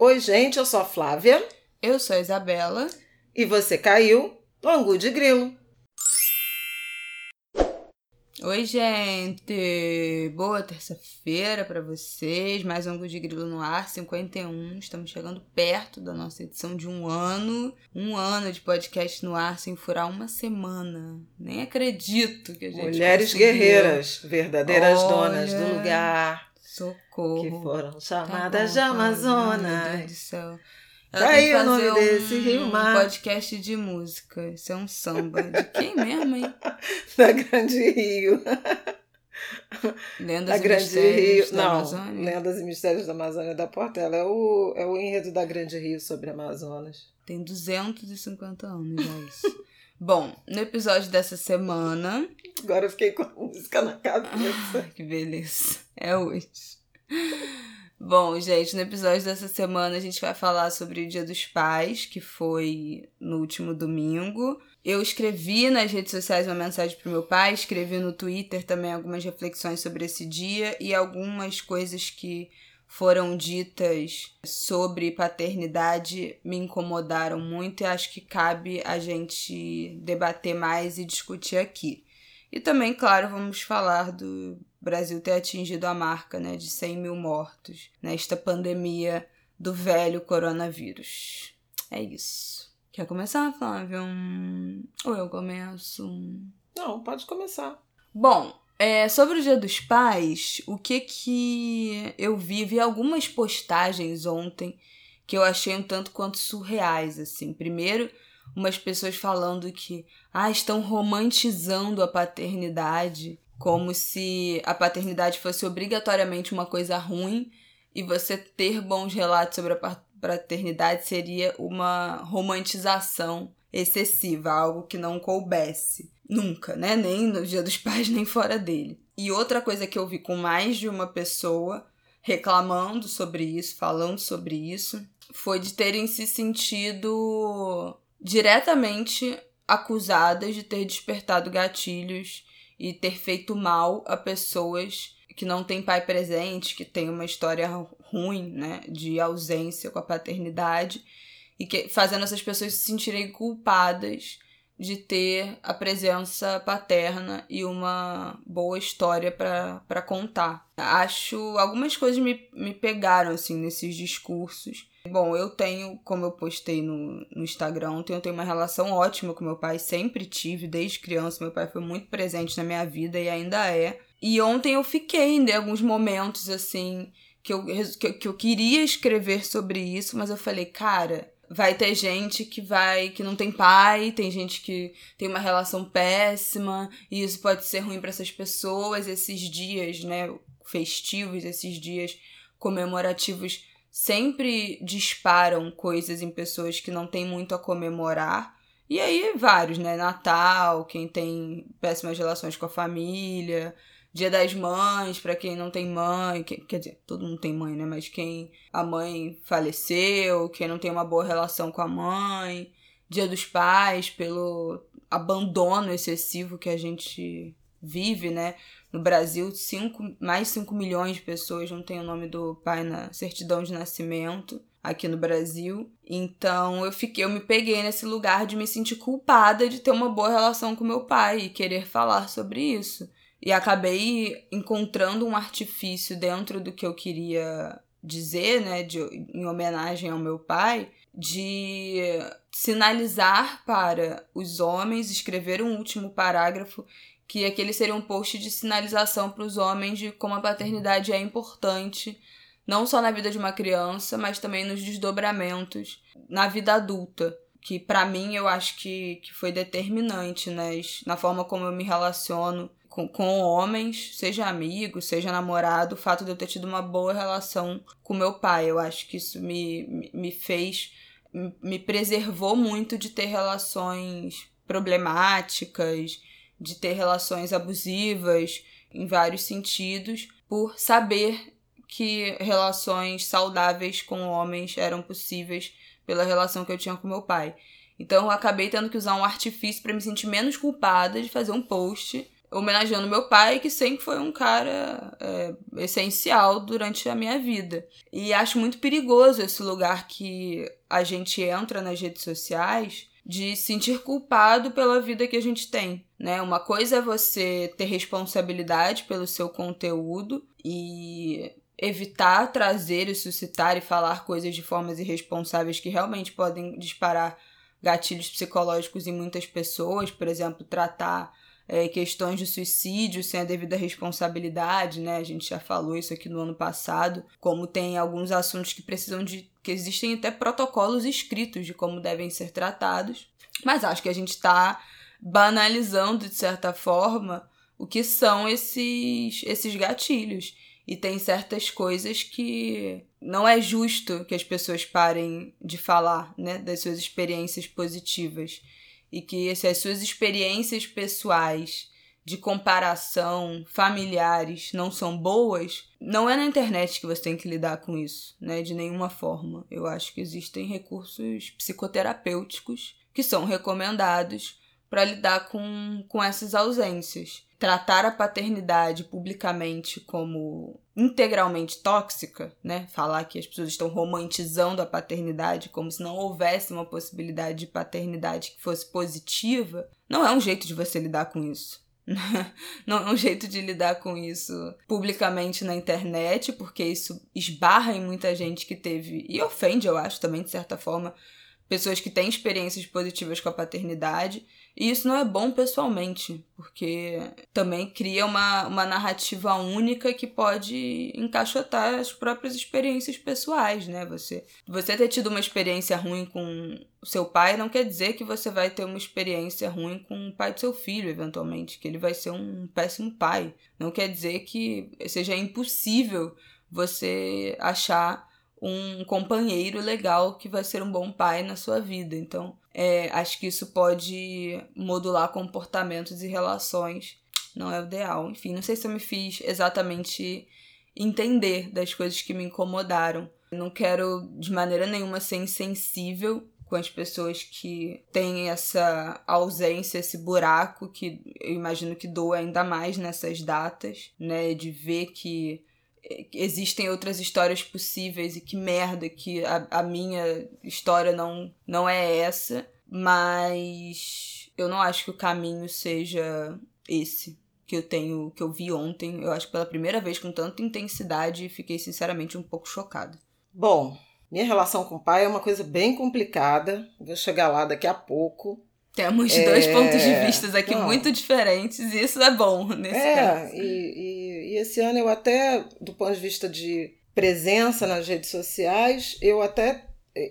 Oi, gente, eu sou a Flávia. Eu sou a Isabela. E você caiu no Angu de Grilo. Oi, gente! Boa terça-feira para vocês. Mais um Angu de Grilo no ar, 51. Estamos chegando perto da nossa edição de um ano. Um ano de podcast no ar sem furar uma semana. Nem acredito que a gente. Mulheres conseguiu. guerreiras, verdadeiras Olha, donas do lugar. Socorro. Que foram Tá chamadas bom, de Ai, Meu Deus do Amazonas. céu. Tá o nome fazer desse um rio mar. podcast de música. Isso é um samba. De quem mesmo, hein? Da Grande Rio. Lendas Da e Grande Mistérios Rio. da Não, Amazônia. Lendas e Mistérios da Amazônia da Portela. É o, é o enredo da Grande Rio sobre Amazonas. Tem 250 anos já isso. Bom, no episódio dessa semana. Agora eu fiquei com a música na cabeça. Ai, que beleza. É hoje. Bom, gente, no episódio dessa semana a gente vai falar sobre o Dia dos Pais, que foi no último domingo. Eu escrevi nas redes sociais uma mensagem pro meu pai, escrevi no Twitter também algumas reflexões sobre esse dia e algumas coisas que foram ditas sobre paternidade me incomodaram muito e acho que cabe a gente debater mais e discutir aqui. E também, claro, vamos falar do Brasil ter atingido a marca né, de 100 mil mortos nesta pandemia do velho coronavírus. É isso. Quer começar, Flávio? Ou eu começo? Não, pode começar. Bom, é, sobre o Dia dos Pais, o que que eu vi? Vi algumas postagens ontem que eu achei um tanto quanto surreais, assim. Primeiro, umas pessoas falando que ah, estão romantizando a paternidade, como se a paternidade fosse obrigatoriamente uma coisa ruim e você ter bons relatos sobre a pa- paternidade seria uma romantização excessiva, algo que não coubesse. Nunca, né? Nem no Dia dos Pais, nem fora dele. E outra coisa que eu vi com mais de uma pessoa reclamando sobre isso, falando sobre isso, foi de terem se sentido diretamente acusadas de ter despertado gatilhos e ter feito mal a pessoas que não têm pai presente, que têm uma história ruim, né, de ausência com a paternidade e que fazendo essas pessoas se sentirem culpadas de ter a presença paterna e uma boa história para contar. Acho algumas coisas me, me pegaram assim nesses discursos. Bom, eu tenho, como eu postei no, no Instagram ontem, eu tenho uma relação ótima com meu pai, sempre tive, desde criança. Meu pai foi muito presente na minha vida e ainda é. E ontem eu fiquei em alguns momentos assim que eu, que, que eu queria escrever sobre isso, mas eu falei, cara, vai ter gente que vai que não tem pai, tem gente que tem uma relação péssima, e isso pode ser ruim para essas pessoas. Esses dias, né, festivos, esses dias comemorativos sempre disparam coisas em pessoas que não têm muito a comemorar. E aí, vários, né? Natal, quem tem péssimas relações com a família, Dia das Mães, pra quem não tem mãe, que- quer dizer, todo mundo tem mãe, né? Mas quem a mãe faleceu, quem não tem uma boa relação com a mãe, Dia dos Pais, pelo abandono excessivo que a gente vive, né? No Brasil, cinco, mais 5 milhões de pessoas não têm o nome do pai na certidão de nascimento aqui no Brasil. Então eu fiquei, eu me peguei nesse lugar de me sentir culpada de ter uma boa relação com meu pai e querer falar sobre isso. E acabei encontrando um artifício dentro do que eu queria dizer, né, de, em homenagem ao meu pai, de sinalizar para os homens, escrever um último parágrafo que aquele seria um post de sinalização para os homens de como a paternidade é importante, não só na vida de uma criança, mas também nos desdobramentos na vida adulta, que para mim eu acho que, que foi determinante nas, na forma como eu me relaciono com, com homens, seja amigo, seja namorado, o fato de eu ter tido uma boa relação com meu pai. Eu acho que isso me, me- fez, me preservou muito de ter relações problemáticas, de ter relações abusivas em vários sentidos, por saber que relações saudáveis com homens eram possíveis pela relação que eu tinha com meu pai. Então eu acabei tendo que usar um artifício para me sentir menos culpada de fazer um post homenageando meu pai, que sempre foi um cara é, essencial durante a minha vida. E acho muito perigoso esse lugar que a gente entra nas redes sociais de sentir culpado pela vida que a gente tem, né? Uma coisa é você ter responsabilidade pelo seu conteúdo e evitar trazer e suscitar e falar coisas de formas irresponsáveis que realmente podem disparar gatilhos psicológicos em muitas pessoas, por exemplo, tratar é, questões de suicídio sem a devida responsabilidade, né? A gente já falou isso aqui no ano passado, como tem alguns assuntos que precisam de. que existem até protocolos escritos de como devem ser tratados. Mas acho que a gente está banalizando, de certa forma, o que são esses, esses gatilhos. E tem certas coisas que não é justo que as pessoas parem de falar, né, das suas experiências positivas e que se as suas experiências pessoais de comparação familiares não são boas, não é na internet que você tem que lidar com isso, né? De nenhuma forma. Eu acho que existem recursos psicoterapêuticos que são recomendados para lidar com, com essas ausências. Tratar a paternidade publicamente como integralmente tóxica, né? Falar que as pessoas estão romantizando a paternidade como se não houvesse uma possibilidade de paternidade que fosse positiva, não é um jeito de você lidar com isso. não é um jeito de lidar com isso publicamente na internet, porque isso esbarra em muita gente que teve e ofende, eu acho, também de certa forma, pessoas que têm experiências positivas com a paternidade. E isso não é bom pessoalmente, porque também cria uma, uma narrativa única que pode encaixotar as próprias experiências pessoais, né? Você, você ter tido uma experiência ruim com seu pai não quer dizer que você vai ter uma experiência ruim com o pai do seu filho, eventualmente, que ele vai ser um péssimo pai. Não quer dizer que seja impossível você achar um companheiro legal que vai ser um bom pai na sua vida. Então, é, acho que isso pode modular comportamentos e relações. Não é o ideal. Enfim, não sei se eu me fiz exatamente entender das coisas que me incomodaram. Não quero de maneira nenhuma ser insensível com as pessoas que têm essa ausência, esse buraco que eu imagino que doa ainda mais nessas datas, né? De ver que existem outras histórias possíveis e que merda que a, a minha história não, não é essa, mas eu não acho que o caminho seja esse que eu tenho, que eu vi ontem. Eu acho que pela primeira vez com tanta intensidade fiquei sinceramente um pouco chocada. Bom, minha relação com o pai é uma coisa bem complicada. Vou chegar lá daqui a pouco. Temos é... dois pontos de vista aqui não. muito diferentes e isso é bom nesse é, caso. E, e, e esse ano eu até, do ponto de vista de presença nas redes sociais, eu até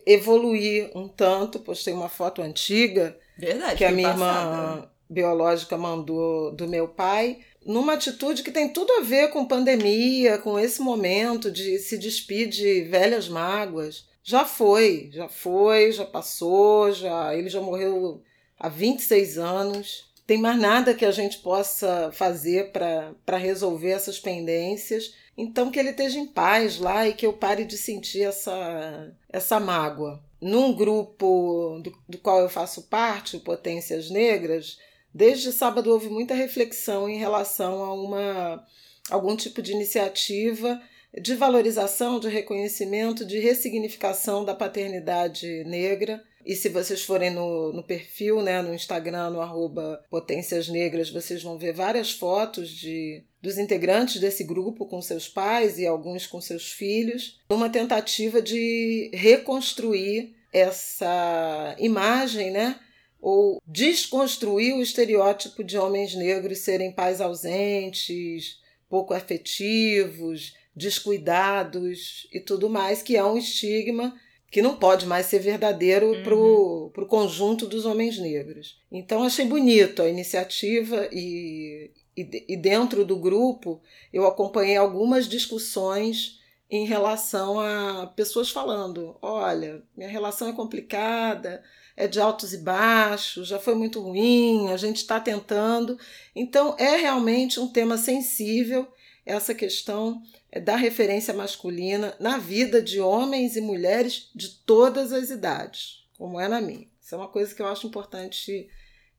evoluí um tanto, postei uma foto antiga Verdade, que a minha irmã biológica mandou do meu pai, numa atitude que tem tudo a ver com pandemia, com esse momento de se despedir de velhas mágoas. Já foi, já foi, já passou, já ele já morreu há 26 anos. Tem mais nada que a gente possa fazer para resolver essas pendências. Então, que ele esteja em paz lá e que eu pare de sentir essa, essa mágoa. Num grupo do, do qual eu faço parte, Potências Negras, desde sábado houve muita reflexão em relação a uma, algum tipo de iniciativa de valorização, de reconhecimento, de ressignificação da paternidade negra e se vocês forem no, no perfil, né, no Instagram, no arroba Potências Negras, vocês vão ver várias fotos de, dos integrantes desse grupo com seus pais e alguns com seus filhos, numa tentativa de reconstruir essa imagem, né? Ou desconstruir o estereótipo de homens negros serem pais ausentes, pouco afetivos, descuidados e tudo mais, que é um estigma que não pode mais ser verdadeiro uhum. para o conjunto dos homens negros. Então achei bonito a iniciativa e, e, e, dentro do grupo eu acompanhei algumas discussões em relação a pessoas falando: olha, minha relação é complicada, é de altos e baixos, já foi muito ruim, a gente está tentando. Então é realmente um tema sensível essa questão da referência masculina na vida de homens e mulheres de todas as idades, como é na minha. Isso é uma coisa que eu acho importante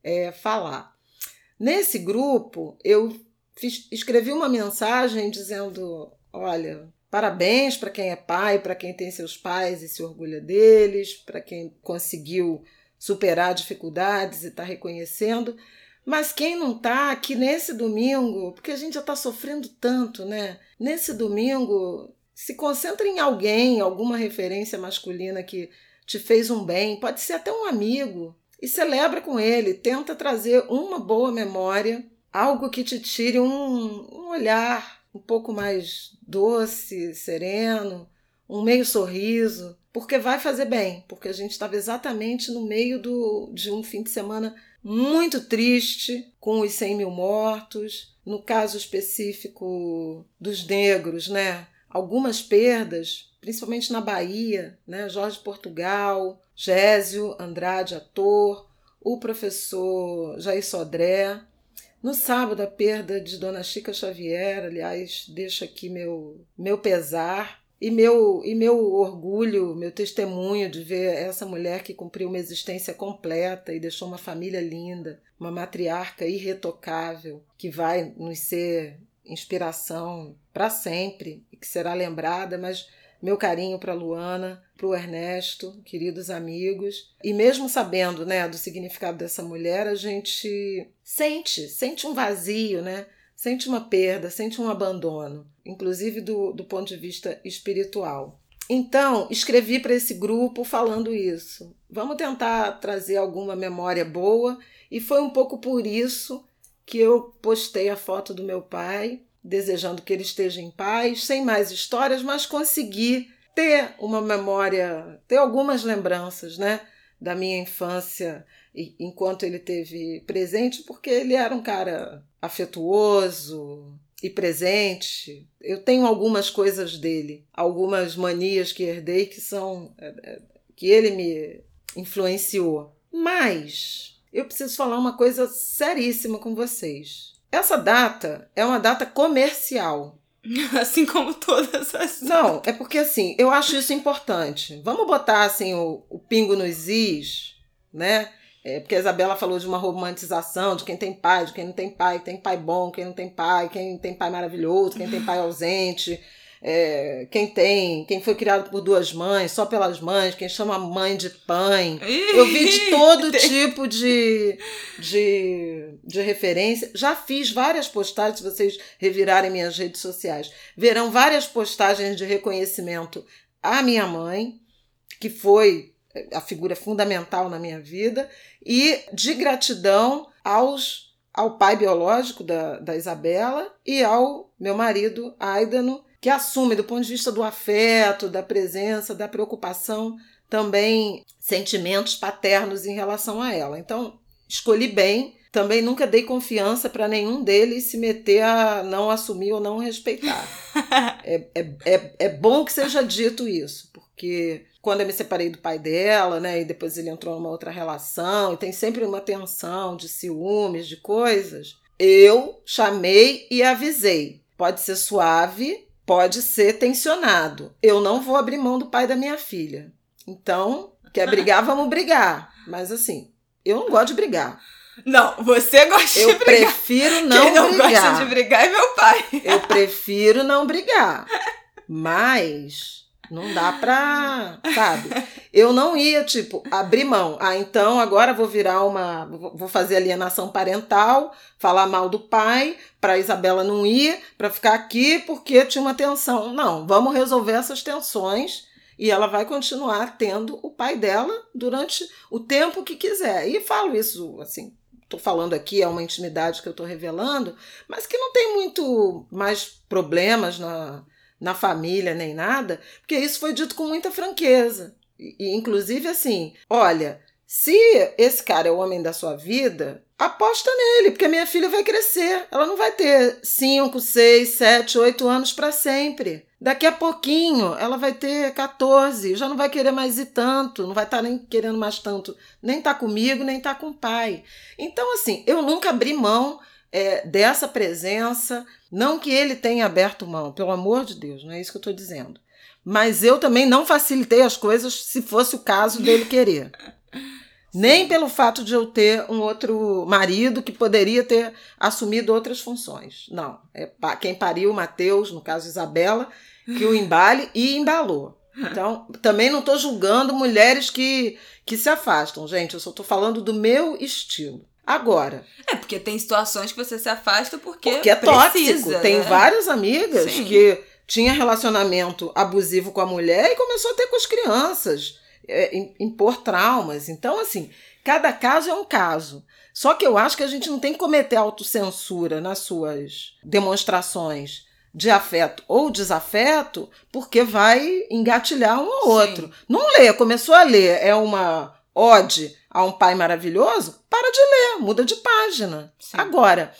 é, falar. Nesse grupo, eu fiz, escrevi uma mensagem dizendo: olha, parabéns para quem é pai, para quem tem seus pais e se orgulha deles, para quem conseguiu superar dificuldades e está reconhecendo. Mas quem não está aqui nesse domingo, porque a gente já está sofrendo tanto, né? Nesse domingo, se concentra em alguém, alguma referência masculina que te fez um bem, pode ser até um amigo, e celebra com ele, tenta trazer uma boa memória, algo que te tire um, um olhar um pouco mais doce, sereno, um meio sorriso, porque vai fazer bem, porque a gente estava exatamente no meio do, de um fim de semana muito triste, com os 100 mil mortos, no caso específico dos negros, né? Algumas perdas, principalmente na Bahia, né? Jorge Portugal, Gésio Andrade, ator, o professor Jair Sodré. No sábado, a perda de Dona Chica Xavier, aliás, deixo aqui meu, meu pesar e meu, e meu orgulho, meu testemunho de ver essa mulher que cumpriu uma existência completa e deixou uma família linda, uma matriarca irretocável, que vai nos ser inspiração para sempre e que será lembrada, mas meu carinho para Luana, para o Ernesto, queridos amigos. E mesmo sabendo né, do significado dessa mulher, a gente sente, sente um vazio, né? sente uma perda, sente um abandono, inclusive do, do ponto de vista espiritual. Então, escrevi para esse grupo falando isso. Vamos tentar trazer alguma memória boa, e foi um pouco por isso que eu postei a foto do meu pai, desejando que ele esteja em paz, sem mais histórias, mas consegui ter uma memória, ter algumas lembranças, né, da minha infância enquanto ele teve presente, porque ele era um cara afetuoso e presente. Eu tenho algumas coisas dele, algumas manias que herdei que são é, é, que ele me influenciou. Mas eu preciso falar uma coisa seríssima com vocês. Essa data é uma data comercial. Assim como todas as. Não, é porque assim, eu acho isso importante. Vamos botar assim o, o pingo nos is, né? É, porque a Isabela falou de uma romantização de quem tem pai, de quem não tem pai, tem pai bom, quem não tem pai, quem tem pai maravilhoso, quem tem pai ausente, é, quem tem, quem foi criado por duas mães, só pelas mães, quem chama mãe de pai. Eu vi de todo tipo de, de, de referência. Já fiz várias postagens, se vocês revirarem minhas redes sociais, verão várias postagens de reconhecimento à minha mãe, que foi a figura fundamental na minha vida, e de gratidão aos, ao pai biológico da, da Isabela e ao meu marido, Aidano, que assume, do ponto de vista do afeto, da presença, da preocupação, também sentimentos paternos em relação a ela. Então, escolhi bem. Também nunca dei confiança para nenhum deles se meter a não assumir ou não respeitar. é, é, é, é bom que seja dito isso, porque quando eu me separei do pai dela, né, e depois ele entrou numa outra relação, e tem sempre uma tensão de ciúmes, de coisas, eu chamei e avisei. Pode ser suave, pode ser tensionado. Eu não vou abrir mão do pai da minha filha. Então, quer brigar, vamos brigar. Mas assim, eu não gosto de brigar. Não, você gosta eu de brigar. Eu prefiro não, Quem não brigar. gosta de brigar é meu pai. Eu prefiro não brigar. Mas não dá pra, sabe? Eu não ia, tipo, abrir mão. Ah, então agora vou virar uma. Vou fazer alienação parental, falar mal do pai, pra Isabela não ir, pra ficar aqui porque tinha uma tensão. Não, vamos resolver essas tensões e ela vai continuar tendo o pai dela durante o tempo que quiser. E falo isso, assim, tô falando aqui, é uma intimidade que eu tô revelando, mas que não tem muito mais problemas na na família nem nada, porque isso foi dito com muita franqueza. E, inclusive assim, olha, se esse cara é o homem da sua vida, aposta nele, porque a minha filha vai crescer. Ela não vai ter 5, 6, 7, 8 anos para sempre. Daqui a pouquinho ela vai ter 14, já não vai querer mais ir tanto, não vai estar tá nem querendo mais tanto, nem tá comigo, nem tá com o pai. Então, assim, eu nunca abri mão é, dessa presença. Não que ele tenha aberto mão, pelo amor de Deus, não é isso que eu estou dizendo. Mas eu também não facilitei as coisas se fosse o caso dele querer. Nem pelo fato de eu ter um outro marido que poderia ter assumido outras funções. Não. É quem pariu, Mateus, no caso Isabela, que o embale e embalou. Então, também não estou julgando mulheres que, que se afastam, gente. Eu só estou falando do meu estilo. Agora. É, porque tem situações que você se afasta porque. Porque é precisa, tóxico. Tem né? várias amigas Sim. que tinha relacionamento abusivo com a mulher e começou a ter com as crianças, é, impor traumas. Então, assim, cada caso é um caso. Só que eu acho que a gente não tem que cometer autocensura nas suas demonstrações de afeto ou desafeto, porque vai engatilhar um ou outro. Sim. Não lê, começou a ler, é uma ode a um pai maravilhoso, para de ler, muda de página. Sim. Agora,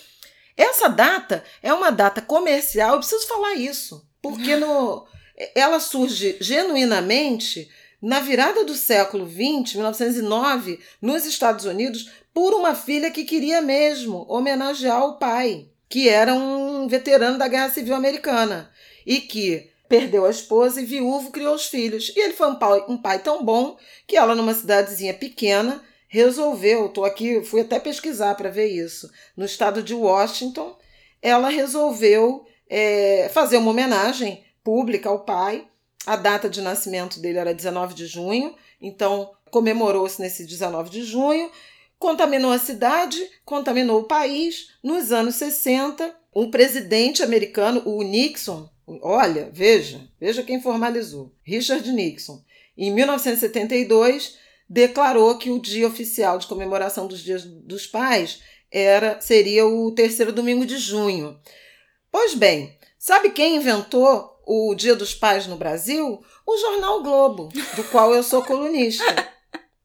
essa data é uma data comercial, eu preciso falar isso, porque no, ela surge genuinamente na virada do século XX, 1909, nos Estados Unidos, por uma filha que queria mesmo homenagear o pai que era um veterano da Guerra Civil Americana e que perdeu a esposa e viúvo criou os filhos. E ele foi um pai, um pai tão bom que ela, numa cidadezinha pequena, resolveu, tô aqui, fui até pesquisar para ver isso, no estado de Washington, ela resolveu é, fazer uma homenagem pública ao pai. A data de nascimento dele era 19 de junho, então comemorou-se nesse 19 de junho contaminou a cidade, contaminou o país. Nos anos 60, um presidente americano, o Nixon, olha, veja, veja quem formalizou, Richard Nixon, em 1972 declarou que o dia oficial de comemoração dos Dias dos Pais era seria o terceiro domingo de junho. Pois bem, sabe quem inventou o Dia dos Pais no Brasil? O jornal Globo, do qual eu sou colunista.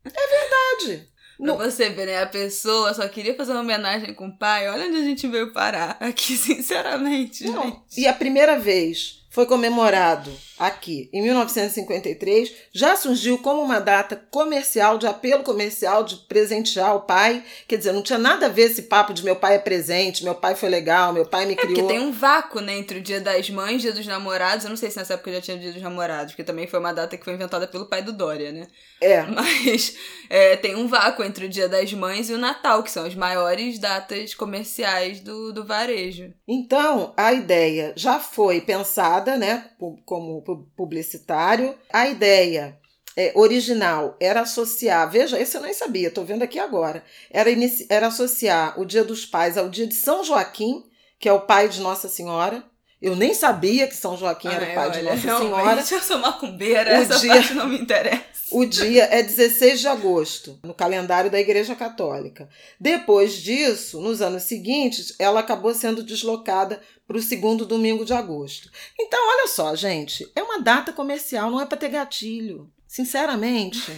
É verdade. Pra você ver, né? A pessoa só queria fazer uma homenagem com o pai. Olha onde a gente veio parar. Aqui, sinceramente. Não. Gente. E a primeira vez foi comemorado aqui em 1953, já surgiu como uma data comercial, de apelo comercial, de presentear o pai. Quer dizer, não tinha nada a ver esse papo de meu pai é presente, meu pai foi legal, meu pai me é criou. Porque tem um vácuo né, entre o dia das mães e o dia dos namorados. Eu não sei se nessa época já tinha dia dos namorados, porque também foi uma data que foi inventada pelo pai do Dória, né? É. Mas é, tem um vácuo entre o dia das mães e o Natal, que são as maiores datas comerciais do, do varejo. Então, a ideia já foi pensada né, como publicitário. A ideia é, original era associar, veja, esse eu nem sabia, estou vendo aqui agora, era, era associar o Dia dos Pais ao dia de São Joaquim, que é o pai de Nossa Senhora. Eu nem sabia que São Joaquim era o pai olha, de Nossa Senhora. Eu sou macumbeira, o essa dia, parte não me interessa. O dia é 16 de agosto, no calendário da Igreja Católica. Depois disso, nos anos seguintes, ela acabou sendo deslocada para o segundo domingo de agosto. Então, olha só, gente, é uma data comercial, não é para ter gatilho. Sinceramente.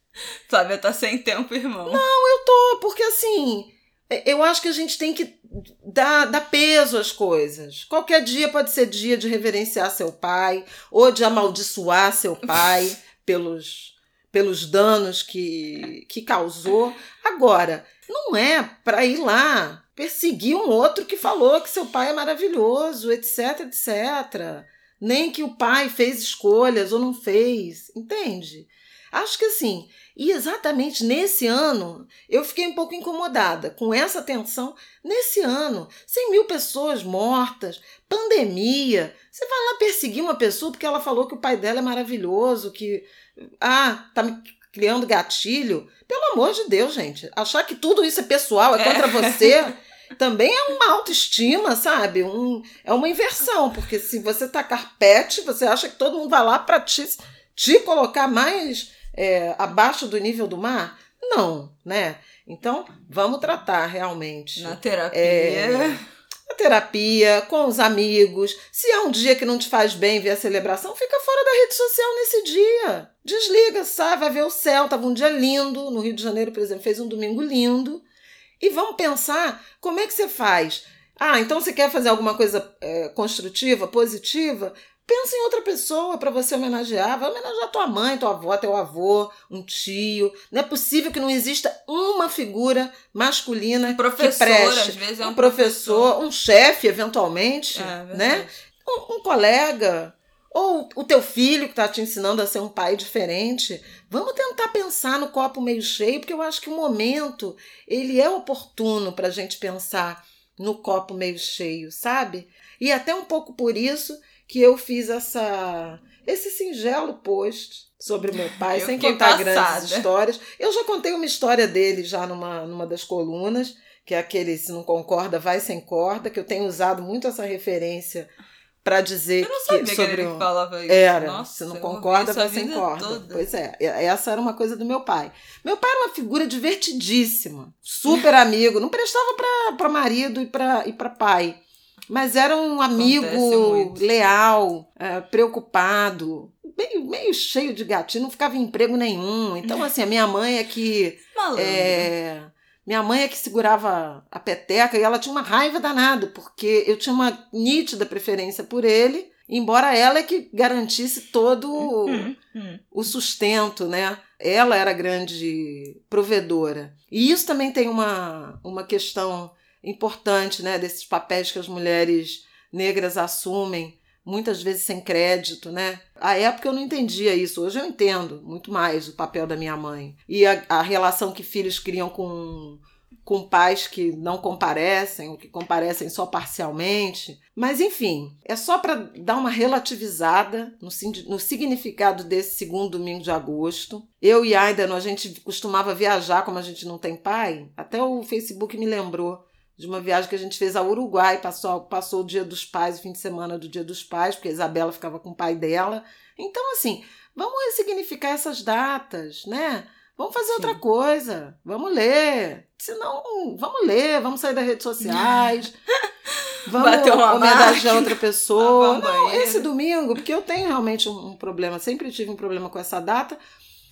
Flávia tá sem tempo, irmão. Não, eu tô, porque assim, é, eu acho que a gente tem que dar, dar peso às coisas. Qualquer dia pode ser dia de reverenciar seu pai, ou de amaldiçoar seu pai pelos, pelos danos que, que causou. Agora, não é para ir lá perseguir um outro que falou que seu pai é maravilhoso, etc, etc. Nem que o pai fez escolhas ou não fez, entende? Acho que assim, e exatamente nesse ano, eu fiquei um pouco incomodada com essa tensão. Nesse ano, 100 mil pessoas mortas, pandemia. Você vai lá perseguir uma pessoa porque ela falou que o pai dela é maravilhoso, que. Ah, tá me criando gatilho. Pelo amor de Deus, gente. Achar que tudo isso é pessoal, é contra é. você. também é uma autoestima, sabe? Um, é uma inversão, porque se você tá carpete, você acha que todo mundo vai lá para te, te colocar mais é, abaixo do nível do mar? Não, né? Então, vamos tratar realmente. Na terapia. É, na terapia, com os amigos. Se é um dia que não te faz bem ver a celebração, fica fora da rede social nesse dia. Desliga, sabe? Vai ver o céu. Tava um dia lindo. No Rio de Janeiro, por exemplo, fez um domingo lindo. E vamos pensar como é que você faz. Ah, então você quer fazer alguma coisa é, construtiva, positiva? Pensa em outra pessoa para você homenagear. Vai homenagear tua mãe, tua avó, teu avô, um tio. Não é possível que não exista uma figura masculina que preste. Às vezes é um, um professor, professor, um chefe, eventualmente, é, né? Um, um, colega, ou o teu filho que está te ensinando a ser um pai diferente, vamos tentar pensar no copo meio cheio, porque eu acho que o momento ele é oportuno para a gente pensar no copo meio cheio, sabe? E até um pouco por isso que eu fiz essa esse singelo post sobre meu pai, Eu sem contar passada. grandes histórias. Eu já contei uma história dele já numa, numa das colunas, que é aquele se não concorda, vai sem corda, que eu tenho usado muito essa referência para dizer Eu não sabia que que, sobre ele um- falava isso. era, Nossa, se não concorda, vai sem corda. toda. Pois é, e- essa era uma coisa do meu pai. Meu pai era uma figura divertidíssima, super amigo, não prestava para marido e para e pra pai, mas era um amigo leal, eh, preocupado, meio, meio cheio de gatinho, não ficava em emprego nenhum. Então, assim, a minha mãe é que. É, minha mãe é que segurava a peteca e ela tinha uma raiva danada, porque eu tinha uma nítida preferência por ele, embora ela é que garantisse todo Hum, hum. o sustento, né? Ela era a grande provedora. E isso também tem uma, uma questão importante, né? Desses papéis que as mulheres negras assumem, muitas vezes sem crédito, né? À época eu não entendia isso, hoje eu entendo muito mais o papel da minha mãe. E a, a relação que filhos criam com, com pais que não comparecem, ou que comparecem só parcialmente. Mas, enfim, é só para dar uma relativizada no, no significado desse segundo domingo de agosto. Eu e Aidan, a gente costumava viajar, como a gente não tem pai. Até o Facebook me lembrou de uma viagem que a gente fez ao Uruguai, passou, passou o dia dos pais, o fim de semana do dia dos pais, porque a Isabela ficava com o pai dela. Então, assim, vamos ressignificar essas datas, né? Vamos fazer Sim. outra coisa, vamos ler. Se não, vamos ler, vamos sair das redes sociais. Vamos Bater uma homenagear outra pessoa. Não, esse domingo, porque eu tenho realmente um problema, sempre tive um problema com essa data,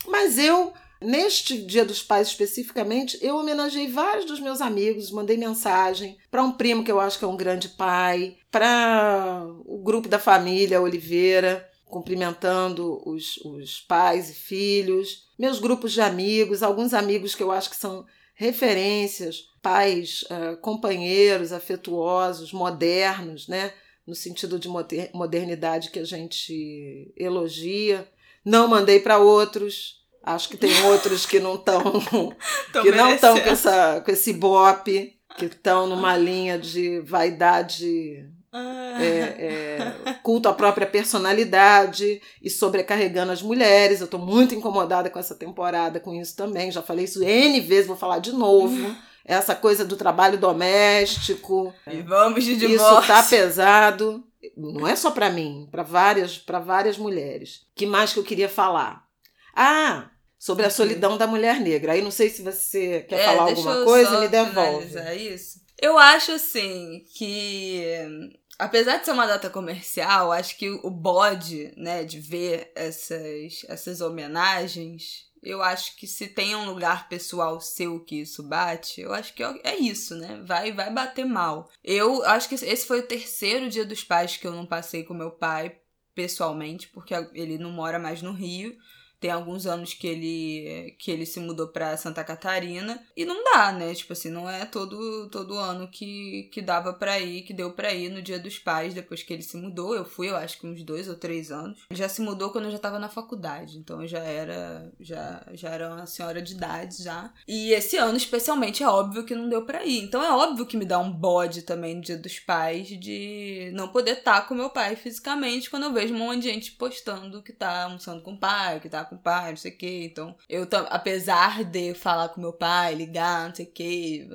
mas eu, neste Dia dos Pais especificamente, eu homenageei vários dos meus amigos, mandei mensagem para um primo que eu acho que é um grande pai, para o grupo da família Oliveira, cumprimentando os, os pais e filhos, meus grupos de amigos, alguns amigos que eu acho que são referências, pais, ah, companheiros afetuosos, modernos, né? No sentido de moder- modernidade que a gente elogia. Não mandei para outros. Acho que tem outros que não estão que não estão com, essa, com esse bope, que estão numa linha de vaidade, Ah. é, é, culto à própria personalidade e sobrecarregando as mulheres. Eu estou muito incomodada com essa temporada, com isso também. Já falei isso N vezes, vou falar de novo. Essa coisa do trabalho doméstico. E vamos de Isso divórcio. tá pesado. Não é só para mim, para várias, para várias mulheres. Que mais que eu queria falar? Ah, sobre a solidão da mulher negra. Aí não sei se você quer É, falar alguma coisa, me devolve. finalizar isso. Eu acho assim que apesar de ser uma data comercial, acho que o bode, né, de ver essas essas homenagens, eu acho que se tem um lugar pessoal seu que isso bate, eu acho que é isso, né? Vai vai bater mal. Eu acho que esse foi o terceiro dia dos pais que eu não passei com meu pai pessoalmente, porque ele não mora mais no Rio. Tem alguns anos que ele que ele se mudou pra Santa Catarina e não dá, né? Tipo assim, não é todo todo ano que, que dava pra ir, que deu pra ir no Dia dos Pais depois que ele se mudou. Eu fui, eu acho que uns dois ou três anos. Já se mudou quando eu já tava na faculdade, então eu já era já já era uma senhora de idade já. E esse ano especialmente é óbvio que não deu pra ir. Então é óbvio que me dá um bode também no Dia dos Pais de não poder estar com meu pai fisicamente quando eu vejo um monte de gente postando que tá almoçando com o pai, que tá com o pai, não sei o que. Então, eu, apesar de falar com meu pai, ligar, não sei o que,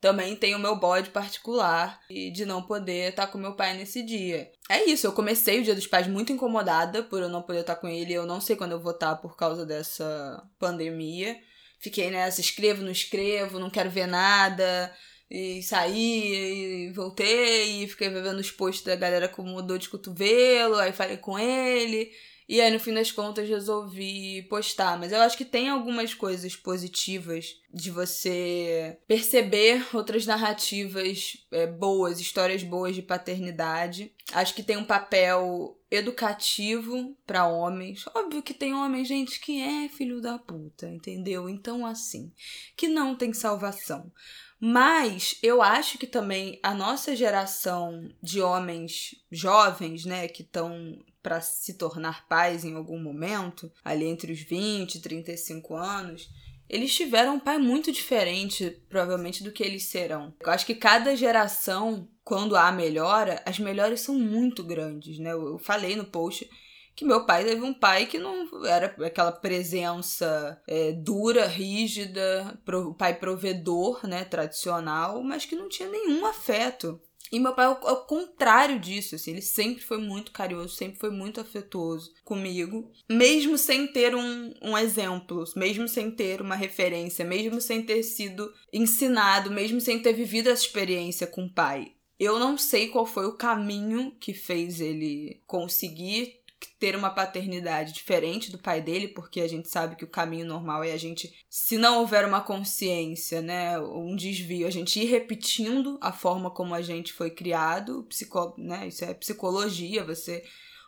também tenho o meu bode particular e de não poder estar com meu pai nesse dia. É isso, eu comecei o Dia dos Pais muito incomodada por eu não poder estar com ele. Eu não sei quando eu vou estar por causa dessa pandemia. Fiquei nessa, escrevo, não escrevo, não quero ver nada. E saí, e voltei, e fiquei vendo os posts da galera com dor de cotovelo, aí falei com ele. E aí, no fim das contas, resolvi postar. Mas eu acho que tem algumas coisas positivas de você perceber outras narrativas é, boas, histórias boas de paternidade. Acho que tem um papel educativo para homens. Óbvio que tem homem, gente, que é filho da puta, entendeu? Então, assim, que não tem salvação. Mas eu acho que também a nossa geração de homens jovens, né, que estão para se tornar pais em algum momento, ali entre os 20 e 35 anos, eles tiveram um pai muito diferente, provavelmente, do que eles serão. Eu acho que cada geração, quando há melhora, as melhores são muito grandes, né? Eu falei no post que meu pai teve um pai que não era aquela presença é, dura, rígida, pro, pai provedor, né, tradicional, mas que não tinha nenhum afeto. E meu pai é o, é o contrário disso, assim, ele sempre foi muito carinhoso, sempre foi muito afetuoso comigo, mesmo sem ter um, um exemplo, mesmo sem ter uma referência, mesmo sem ter sido ensinado, mesmo sem ter vivido essa experiência com o pai. Eu não sei qual foi o caminho que fez ele conseguir ter uma paternidade diferente do pai dele, porque a gente sabe que o caminho normal é a gente, se não houver uma consciência, né, um desvio, a gente ir repetindo a forma como a gente foi criado, psico, né, isso é psicologia, você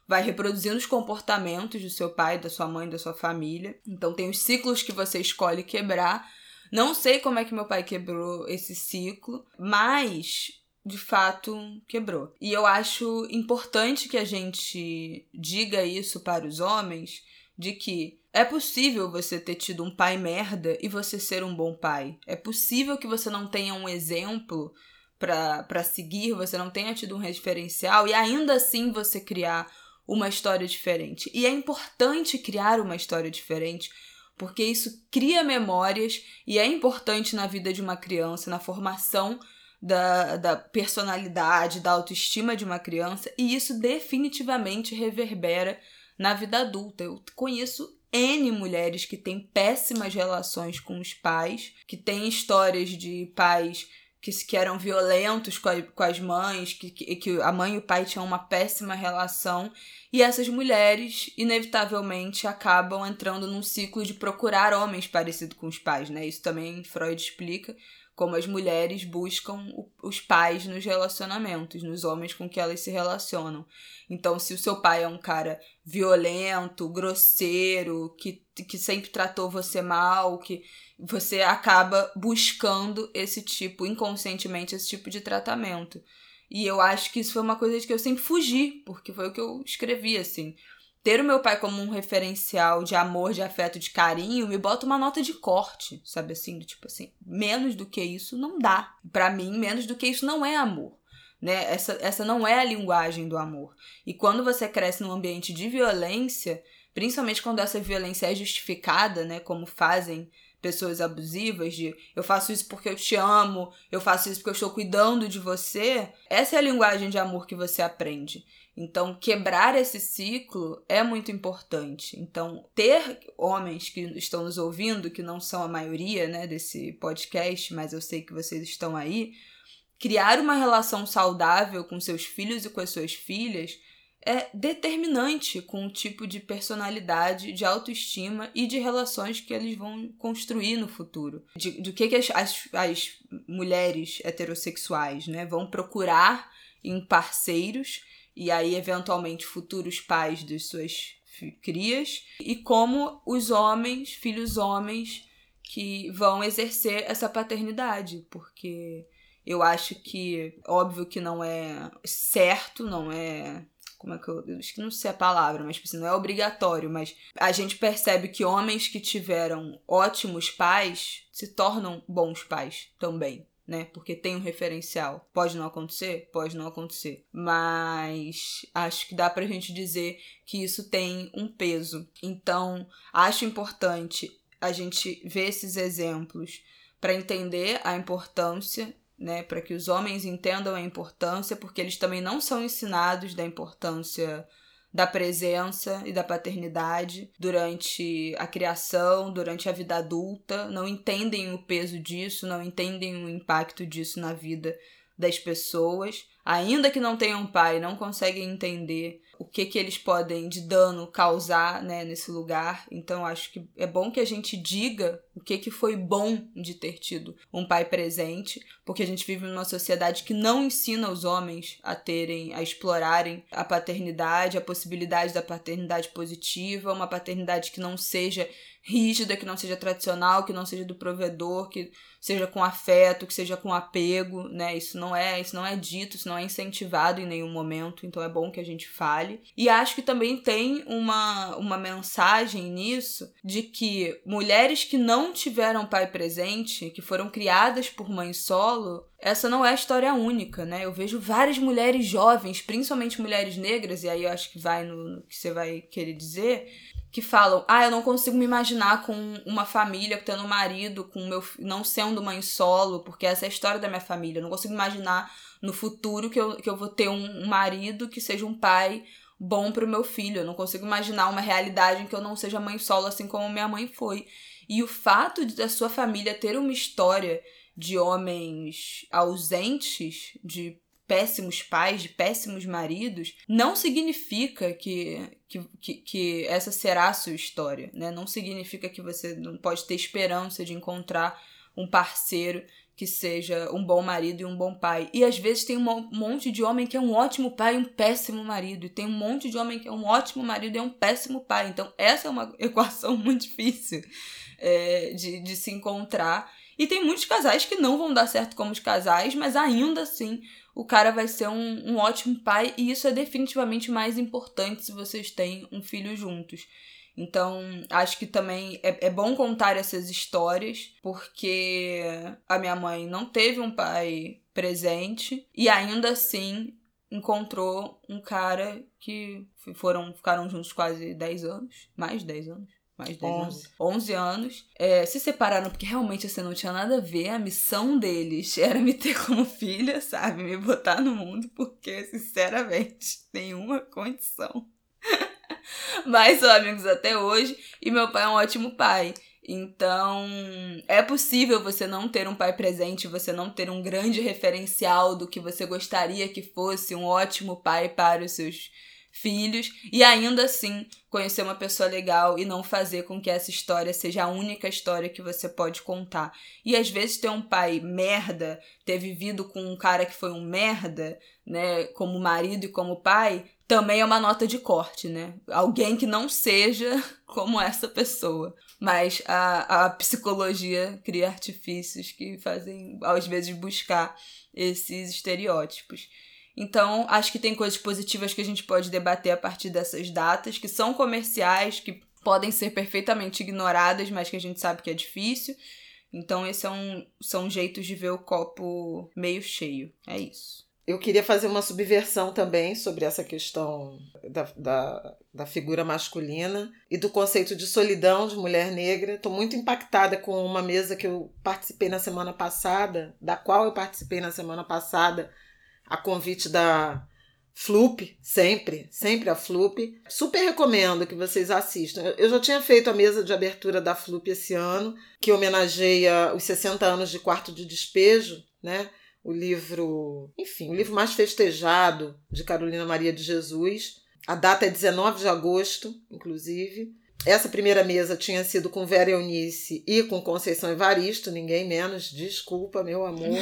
vai reproduzindo os comportamentos do seu pai, da sua mãe, da sua família. Então tem os ciclos que você escolhe quebrar. Não sei como é que meu pai quebrou esse ciclo, mas de fato quebrou. E eu acho importante que a gente diga isso para os homens de que é possível você ter tido um pai merda e você ser um bom pai. É possível que você não tenha um exemplo para seguir, você não tenha tido um referencial e ainda assim você criar uma história diferente. E é importante criar uma história diferente porque isso cria memórias e é importante na vida de uma criança, na formação da, da personalidade, da autoestima de uma criança, e isso definitivamente reverbera na vida adulta. Eu conheço N mulheres que têm péssimas relações com os pais, que têm histórias de pais que, que eram violentos com, a, com as mães, que, que, que a mãe e o pai tinham uma péssima relação, e essas mulheres, inevitavelmente, acabam entrando num ciclo de procurar homens parecidos com os pais, né? Isso também Freud explica como as mulheres buscam os pais nos relacionamentos, nos homens com que elas se relacionam. Então, se o seu pai é um cara violento, grosseiro, que, que sempre tratou você mal, que você acaba buscando esse tipo, inconscientemente, esse tipo de tratamento. E eu acho que isso foi uma coisa de que eu sempre fugi, porque foi o que eu escrevi, assim ter o meu pai como um referencial de amor, de afeto, de carinho, me bota uma nota de corte, sabe assim? Tipo assim, menos do que isso não dá. Para mim, menos do que isso não é amor. Né? Essa, essa não é a linguagem do amor. E quando você cresce num ambiente de violência, principalmente quando essa violência é justificada, né? Como fazem pessoas abusivas, de eu faço isso porque eu te amo, eu faço isso porque eu estou cuidando de você, essa é a linguagem de amor que você aprende. Então, quebrar esse ciclo é muito importante. Então, ter homens que estão nos ouvindo, que não são a maioria né, desse podcast, mas eu sei que vocês estão aí, criar uma relação saudável com seus filhos e com as suas filhas é determinante com o tipo de personalidade, de autoestima e de relações que eles vão construir no futuro. De, do que, que as, as, as mulheres heterossexuais né, vão procurar em parceiros e aí eventualmente futuros pais de suas crias e como os homens, filhos homens que vão exercer essa paternidade, porque eu acho que óbvio que não é certo, não é como é que eu, eu acho que não sei a palavra, mas tipo assim, não é obrigatório, mas a gente percebe que homens que tiveram ótimos pais se tornam bons pais também né? Porque tem um referencial. Pode não acontecer? Pode não acontecer. Mas acho que dá pra gente dizer que isso tem um peso. Então, acho importante a gente ver esses exemplos para entender a importância né, para que os homens entendam a importância, porque eles também não são ensinados da importância da presença e da paternidade durante a criação, durante a vida adulta, não entendem o peso disso, não entendem o impacto disso na vida das pessoas, ainda que não tenham pai, não conseguem entender o que que eles podem de dano causar, né, nesse lugar. Então acho que é bom que a gente diga o que que foi bom de ter tido um pai presente, porque a gente vive numa sociedade que não ensina os homens a terem, a explorarem a paternidade, a possibilidade da paternidade positiva, uma paternidade que não seja rígida, que não seja tradicional, que não seja do provedor, que seja com afeto, que seja com apego, né? Isso não é, isso não é dito, isso não é incentivado em nenhum momento, então é bom que a gente fale. E acho que também tem uma, uma mensagem nisso de que mulheres que não tiveram pai presente, que foram criadas por mãe solo, essa não é a história única, né? Eu vejo várias mulheres jovens, principalmente mulheres negras, e aí eu acho que vai no, no que você vai querer dizer, que falam: "Ah, eu não consigo me imaginar com uma família tendo um marido, com meu não sendo mãe solo, porque essa é a história da minha família. Eu não consigo imaginar no futuro que eu, que eu vou ter um, um marido que seja um pai bom para o meu filho. Eu não consigo imaginar uma realidade em que eu não seja mãe solo assim como minha mãe foi. E o fato de da sua família ter uma história de homens ausentes, de péssimos pais, de péssimos maridos, não significa que, que, que, que, essa será a sua história, né? Não significa que você não pode ter esperança de encontrar um parceiro que seja um bom marido e um bom pai. E às vezes tem um monte de homem que é um ótimo pai e um péssimo marido. E tem um monte de homem que é um ótimo marido e é um péssimo pai. Então, essa é uma equação muito difícil é, de, de se encontrar. E tem muitos casais que não vão dar certo como os casais, mas ainda assim o cara vai ser um, um ótimo pai, e isso é definitivamente mais importante se vocês têm um filho juntos. Então, acho que também é, é bom contar essas histórias, porque a minha mãe não teve um pai presente e ainda assim encontrou um cara que foram ficaram juntos quase 10 anos, mais de 10 anos mais de 10 11. anos. 11 anos. É, se separaram porque realmente assim, não tinha nada a ver. A missão deles era me ter como filha, sabe? Me botar no mundo, porque, sinceramente, nenhuma condição. Mas são amigos até hoje e meu pai é um ótimo pai. Então, é possível você não ter um pai presente, você não ter um grande referencial do que você gostaria que fosse um ótimo pai para os seus filhos e ainda assim conhecer uma pessoa legal e não fazer com que essa história seja a única história que você pode contar. E às vezes ter um pai merda, ter vivido com um cara que foi um merda, né, como marido e como pai, também é uma nota de corte, né? Alguém que não seja como essa pessoa. Mas a, a psicologia cria artifícios que fazem, às vezes, buscar esses estereótipos. Então, acho que tem coisas positivas que a gente pode debater a partir dessas datas, que são comerciais, que podem ser perfeitamente ignoradas, mas que a gente sabe que é difícil. Então, esses é são jeitos de ver o copo meio cheio. É isso. Eu queria fazer uma subversão também sobre essa questão da, da, da figura masculina e do conceito de solidão de mulher negra. Estou muito impactada com uma mesa que eu participei na semana passada, da qual eu participei na semana passada, a convite da Flup, sempre, sempre a Flup. Super recomendo que vocês assistam. Eu já tinha feito a mesa de abertura da Flup esse ano, que homenageia os 60 anos de Quarto de Despejo, né? O livro, enfim, o livro mais festejado de Carolina Maria de Jesus. A data é 19 de agosto, inclusive. Essa primeira mesa tinha sido com Vera Eunice e com Conceição Evaristo, ninguém menos. Desculpa, meu amor.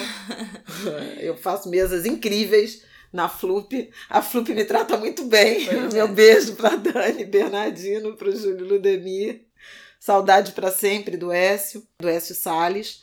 Eu faço mesas incríveis na Flup. A Flup me trata muito bem. Pois meu é. beijo para Dani Bernardino, para o Júlio Ludemir. Saudade para sempre do Écio, do Écio Salles.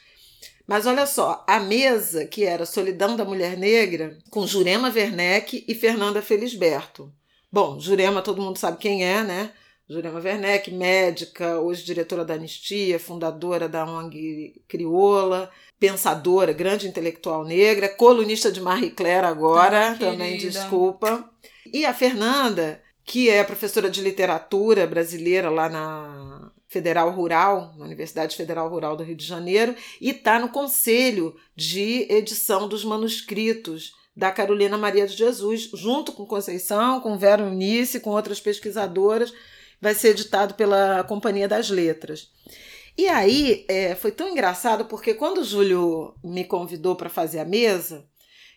Mas olha só, a mesa que era Solidão da Mulher Negra, com Jurema Werneck e Fernanda Felisberto. Bom, Jurema todo mundo sabe quem é, né? Jurema Werneck, médica, hoje diretora da Anistia, fundadora da ONG Crioula, pensadora, grande intelectual negra, colunista de Marie Claire agora, ah, também desculpa. E a Fernanda, que é professora de literatura brasileira lá na Federal Rural, na Universidade Federal Rural do Rio de Janeiro, e está no conselho de edição dos manuscritos da Carolina Maria de Jesus, junto com Conceição, com Vera Unice, com outras pesquisadoras vai ser editado pela Companhia das Letras. E aí é, foi tão engraçado porque quando o Júlio me convidou para fazer a mesa,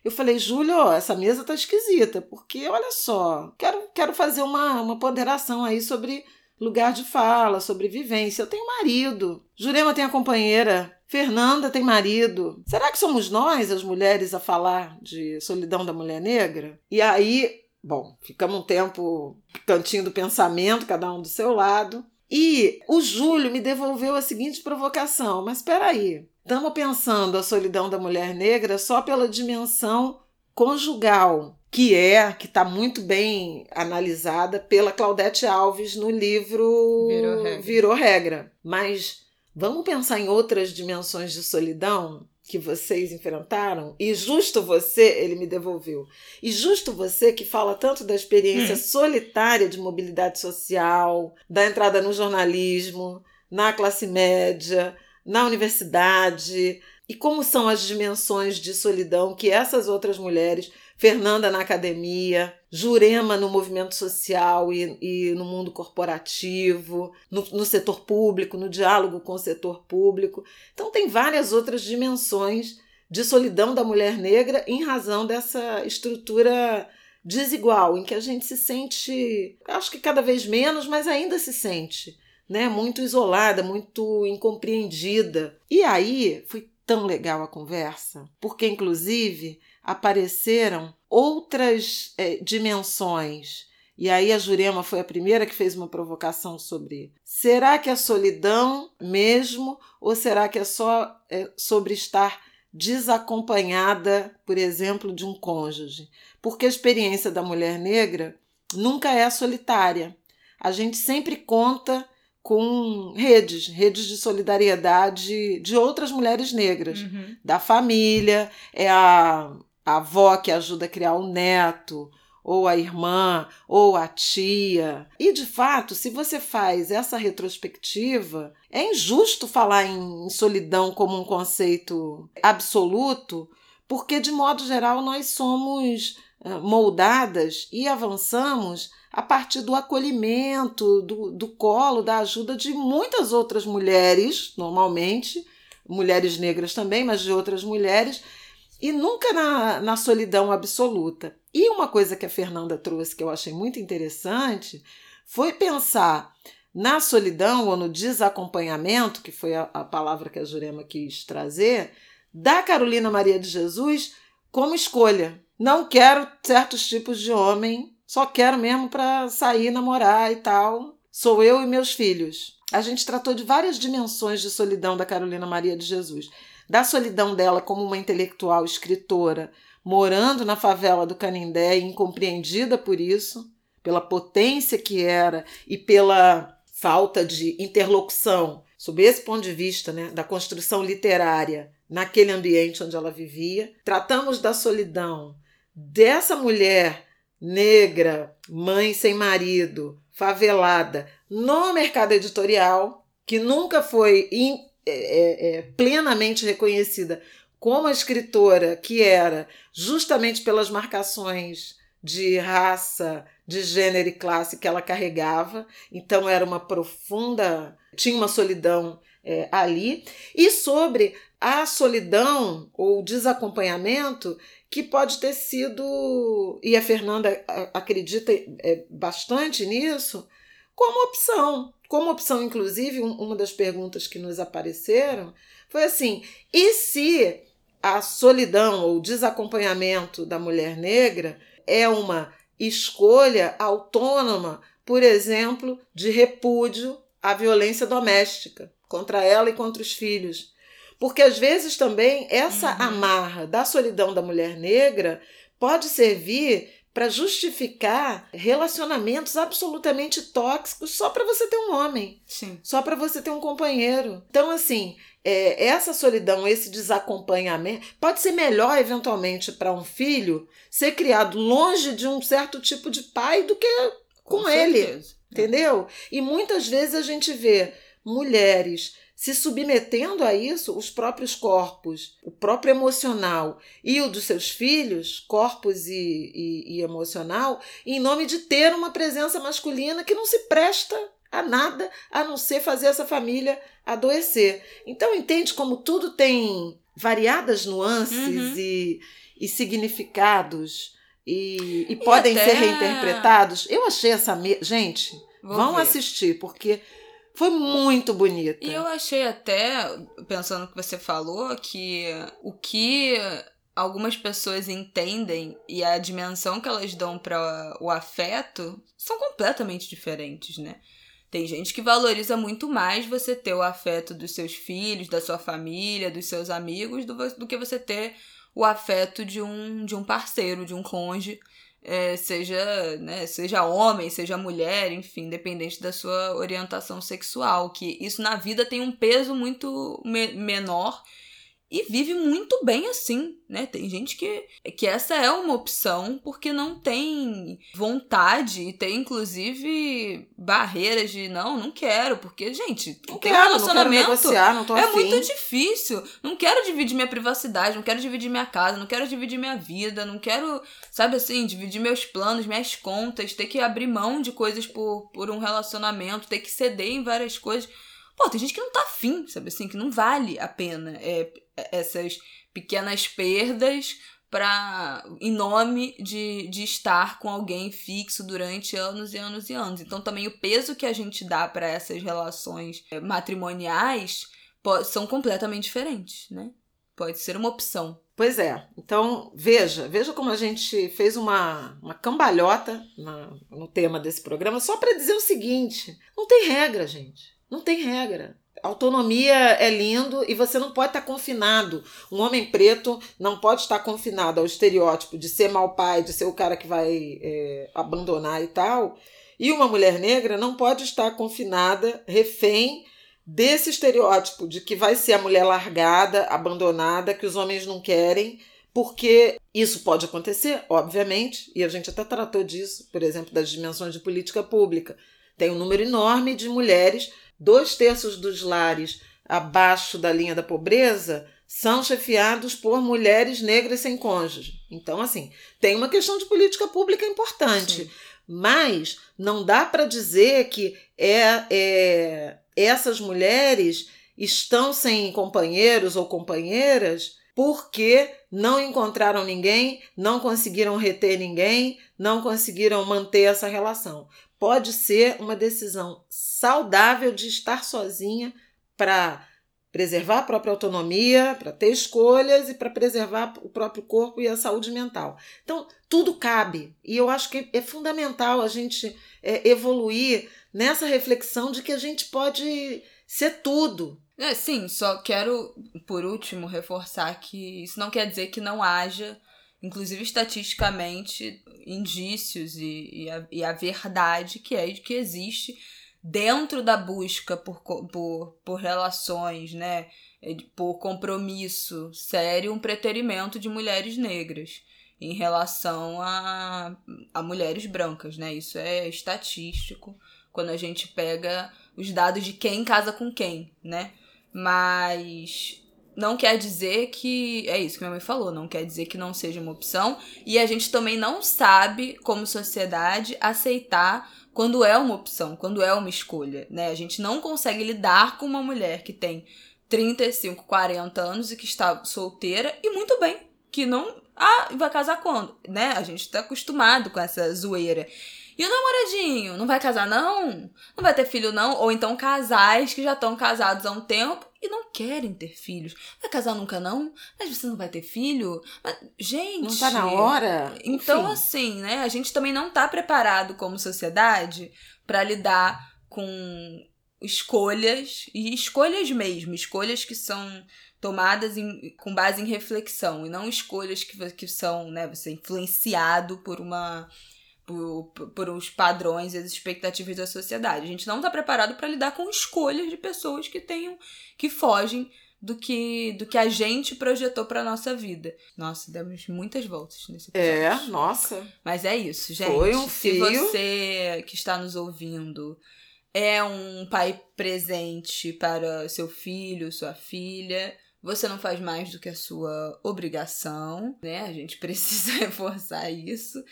eu falei, Júlio, essa mesa tá esquisita, porque olha só, quero, quero fazer uma, uma ponderação aí sobre lugar de fala, sobre vivência. Eu tenho marido, Jurema tem a companheira, Fernanda tem marido. Será que somos nós, as mulheres, a falar de solidão da mulher negra? E aí Bom, ficamos um tempo cantinho do pensamento, cada um do seu lado. E o Júlio me devolveu a seguinte provocação: mas espera aí, estamos pensando a solidão da mulher negra só pela dimensão conjugal, que é, que está muito bem analisada pela Claudete Alves no livro Virou Regra. Virou Regra. Mas vamos pensar em outras dimensões de solidão? Que vocês enfrentaram, e justo você, ele me devolveu. E justo você que fala tanto da experiência hum. solitária de mobilidade social, da entrada no jornalismo, na classe média, na universidade, e como são as dimensões de solidão que essas outras mulheres Fernanda na academia, Jurema no movimento social e, e no mundo corporativo, no, no, setor público, no diálogo com o setor público. Então, tem várias outras dimensões de solidão da mulher negra em razão dessa estrutura desigual, em que a gente se sente, acho que cada vez menos, mas ainda se sente, né, muito isolada, muito incompreendida. E aí foi tão legal a conversa, porque inclusive apareceram outras é, dimensões. E aí a Jurema foi a primeira que fez uma provocação sobre será que é solidão mesmo ou será que é só é, sobre estar desacompanhada, por exemplo, de um cônjuge? Porque a experiência da mulher negra nunca é solitária. A gente sempre conta com redes, redes de solidariedade de outras mulheres negras, uhum. da família, é a a avó que ajuda a criar o neto, ou a irmã, ou a tia. E de fato, se você faz essa retrospectiva, é injusto falar em solidão como um conceito absoluto, porque de modo geral nós somos eh, moldadas e avançamos a partir do acolhimento, do, do colo, da ajuda de muitas outras mulheres, normalmente, mulheres negras também, mas de outras mulheres e nunca na, na solidão absoluta. E uma coisa que a Fernanda trouxe que eu achei muito interessante foi pensar na solidão ou no desacompanhamento, que foi a, a palavra que a Jurema quis trazer, da Carolina Maria de Jesus como escolha. Não quero certos tipos de homem, só quero mesmo para sair, namorar e tal. Sou eu e meus filhos. A gente tratou de várias dimensões de solidão da Carolina Maria de Jesus da solidão dela como uma intelectual escritora, morando na favela do Canindé incompreendida por isso, pela potência que era e pela falta de interlocução, sob esse ponto de vista, né, da construção literária naquele ambiente onde ela vivia. Tratamos da solidão dessa mulher negra, mãe sem marido, favelada, no mercado editorial, que nunca foi é, é, é, plenamente reconhecida como a escritora que era, justamente pelas marcações de raça, de gênero e classe que ela carregava. Então era uma profunda, tinha uma solidão é, ali. E sobre a solidão ou desacompanhamento que pode ter sido, e a Fernanda acredita é, bastante nisso, como opção. Como opção, inclusive, uma das perguntas que nos apareceram foi assim: e se a solidão ou desacompanhamento da mulher negra é uma escolha autônoma, por exemplo, de repúdio à violência doméstica contra ela e contra os filhos? Porque às vezes também essa uhum. amarra da solidão da mulher negra pode servir para justificar relacionamentos absolutamente tóxicos só para você ter um homem, Sim. só para você ter um companheiro. Então, assim, é, essa solidão, esse desacompanhamento, pode ser melhor eventualmente para um filho ser criado longe de um certo tipo de pai do que com, com ele, certeza. entendeu? E muitas vezes a gente vê mulheres se submetendo a isso, os próprios corpos, o próprio emocional e o dos seus filhos, corpos e, e, e emocional, em nome de ter uma presença masculina que não se presta a nada a não ser fazer essa família adoecer. Então, entende como tudo tem variadas nuances uhum. e, e significados e, e podem e até... ser reinterpretados. Eu achei essa. Me... Gente, Vou vão ver. assistir, porque foi muito bonita. E eu achei até, pensando no que você falou, que o que algumas pessoas entendem e a dimensão que elas dão para o afeto são completamente diferentes, né? Tem gente que valoriza muito mais você ter o afeto dos seus filhos, da sua família, dos seus amigos, do, do que você ter o afeto de um, de um parceiro, de um cônjuge, é, seja, né, seja homem, seja mulher, enfim, independente da sua orientação sexual. Que isso na vida tem um peso muito me menor e vive muito bem assim, né? Tem gente que, que essa é uma opção porque não tem vontade e tem inclusive barreiras de não, não quero, porque gente, Não quero, não quero relacionamento negociar, não tô é afim. muito difícil. Não quero dividir minha privacidade, não quero dividir minha casa, não quero dividir minha vida, não quero, sabe assim, dividir meus planos, minhas contas, ter que abrir mão de coisas por, por um relacionamento, ter que ceder em várias coisas. Pô, tem gente que não tá afim, sabe assim, que não vale a pena é, essas pequenas perdas para em nome de, de estar com alguém fixo durante anos e anos e anos. Então também o peso que a gente dá para essas relações é, matrimoniais são completamente diferentes, né? Pode ser uma opção. Pois é. Então, veja, veja como a gente fez uma, uma cambalhota na- no tema desse programa só para dizer o seguinte: não tem regra, gente. Não tem regra. Autonomia é lindo e você não pode estar confinado. Um homem preto não pode estar confinado ao estereótipo de ser mau pai, de ser o cara que vai é, abandonar e tal. E uma mulher negra não pode estar confinada, refém desse estereótipo de que vai ser a mulher largada, abandonada, que os homens não querem, porque isso pode acontecer, obviamente, e a gente até tratou disso, por exemplo, das dimensões de política pública. Tem um número enorme de mulheres, dois terços dos lares abaixo da linha da pobreza são chefiados por mulheres negras sem cônjuge. Então, assim, tem uma questão de política pública importante. Sim. Mas não dá para dizer que é, é, essas mulheres estão sem companheiros ou companheiras porque não encontraram ninguém, não conseguiram reter ninguém, não conseguiram manter essa relação. Pode ser uma decisão saudável de estar sozinha para preservar a própria autonomia, para ter escolhas e para preservar o próprio corpo e a saúde mental. Então, tudo cabe. E eu acho que é fundamental a gente é, evoluir nessa reflexão de que a gente pode ser tudo. É, sim, só quero, por último, reforçar que isso não quer dizer que não haja, inclusive estatisticamente, indícios e, e, a, e a verdade que é que existe dentro da busca por, por, por relações, né, é por compromisso sério, um preterimento de mulheres negras em relação a, a mulheres brancas, né? Isso é estatístico quando a gente pega os dados de quem casa com quem, né? Mas não quer dizer que. É isso que minha mãe falou, não quer dizer que não seja uma opção. E a gente também não sabe, como sociedade, aceitar quando é uma opção, quando é uma escolha, né? A gente não consegue lidar com uma mulher que tem 35, 40 anos e que está solteira e muito bem, que não. Ah, vai casar quando? Né? A gente tá acostumado com essa zoeira. E o namoradinho? Não vai casar, não? Não vai ter filho, não? Ou então casais que já estão casados há um tempo e não querem ter filhos. Vai casar nunca, não? Mas você não vai ter filho? Mas, gente. Não está na hora? Então, Enfim. assim, né? A gente também não tá preparado como sociedade para lidar com escolhas e escolhas mesmo, escolhas que são tomadas em- com base em reflexão e não escolhas que, que são, né, você influenciado por uma por, por- os padrões e as expectativas da sociedade. A gente não tá preparado para lidar com escolhas de pessoas que tenham que fogem do que do que a gente projetou para nossa vida. Nossa, demos muitas voltas nesse episódio. É, nossa. Mas é isso, gente. Foi um Se fio. você que está nos ouvindo é um pai presente para seu filho, sua filha, você não faz mais do que a sua obrigação, né? A gente precisa reforçar isso.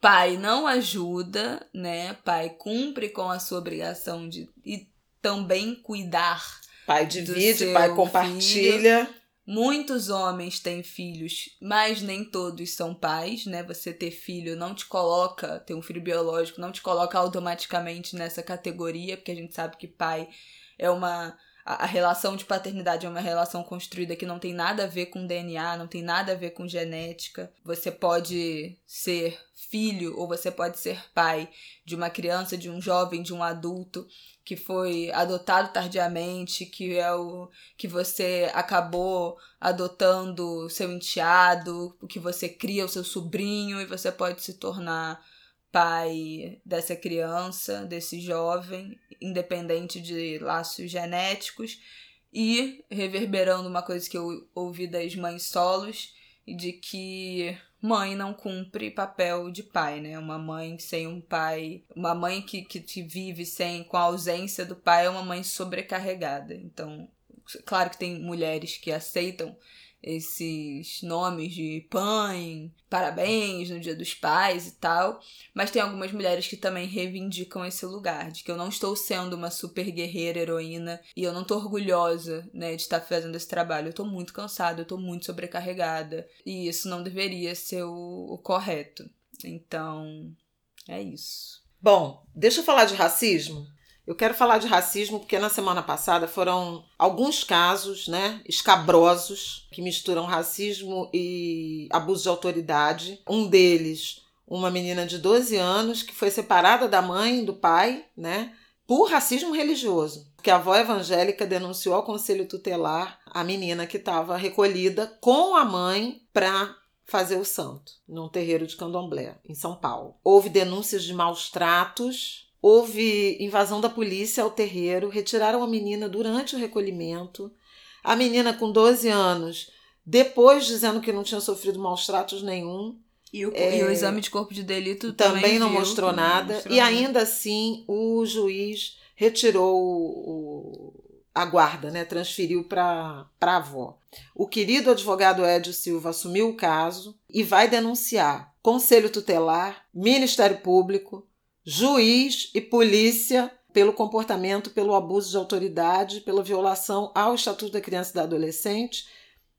Pai não ajuda, né? Pai cumpre com a sua obrigação de e também cuidar Pai divide, pai compartilha. Muitos homens têm filhos, mas nem todos são pais, né? Você ter filho não te coloca, ter um filho biológico não te coloca automaticamente nessa categoria, porque a gente sabe que pai é uma a, relação de paternidade é uma relação construída que não tem nada a ver com DNA, não tem nada a ver com genética. Você pode ser filho ou você pode ser pai de uma criança, de um jovem, de um adulto que foi adotado tardiamente, que é o que você acabou adotando seu enteado, que você cria o seu sobrinho e você pode se tornar pai dessa criança, desse jovem, independente de laços genéticos, e reverberando uma coisa que eu ouvi das mães solos, de que mãe não cumpre papel de pai, né? Uma mãe sem um pai, uma mãe que, que te vive sem com a ausência do pai é uma mãe sobrecarregada. Então, claro que tem mulheres que aceitam esses nomes de pai, parabéns no Dia dos Pais e tal, mas tem algumas mulheres que também reivindicam esse lugar, de que eu não estou sendo uma super guerreira, heroína, e eu não tô orgulhosa, né, de estar fazendo esse trabalho. Eu tô muito cansada, eu tô muito sobrecarregada, e isso não deveria ser o, o correto. Então, é isso. Bom, deixa eu falar de racismo. Eu quero falar de racismo porque na semana passada foram alguns casos, né, escabrosos que misturam racismo e abuso de autoridade. Um deles, uma menina de 12 anos que foi separada da mãe e do pai, né, por racismo religioso. Porque a avó evangélica denunciou ao conselho tutelar a menina que estava recolhida com a mãe para fazer o santo num terreiro de candomblé em São Paulo. Houve denúncias de maus tratos Houve invasão da polícia ao terreiro, retiraram a menina durante o recolhimento. A menina, com 12 anos, depois dizendo que não tinha sofrido maus tratos nenhum. E o, é, e o exame de corpo de delito também, também não mostrou nada. Não mostrou e nada. ainda assim, o juiz retirou o, a guarda, né? transferiu para a avó. O querido advogado Edio Silva assumiu o caso e vai denunciar Conselho Tutelar, Ministério Público, juiz e polícia pelo comportamento, pelo abuso de autoridade, pela violação ao Estatuto da Criança e do Adolescente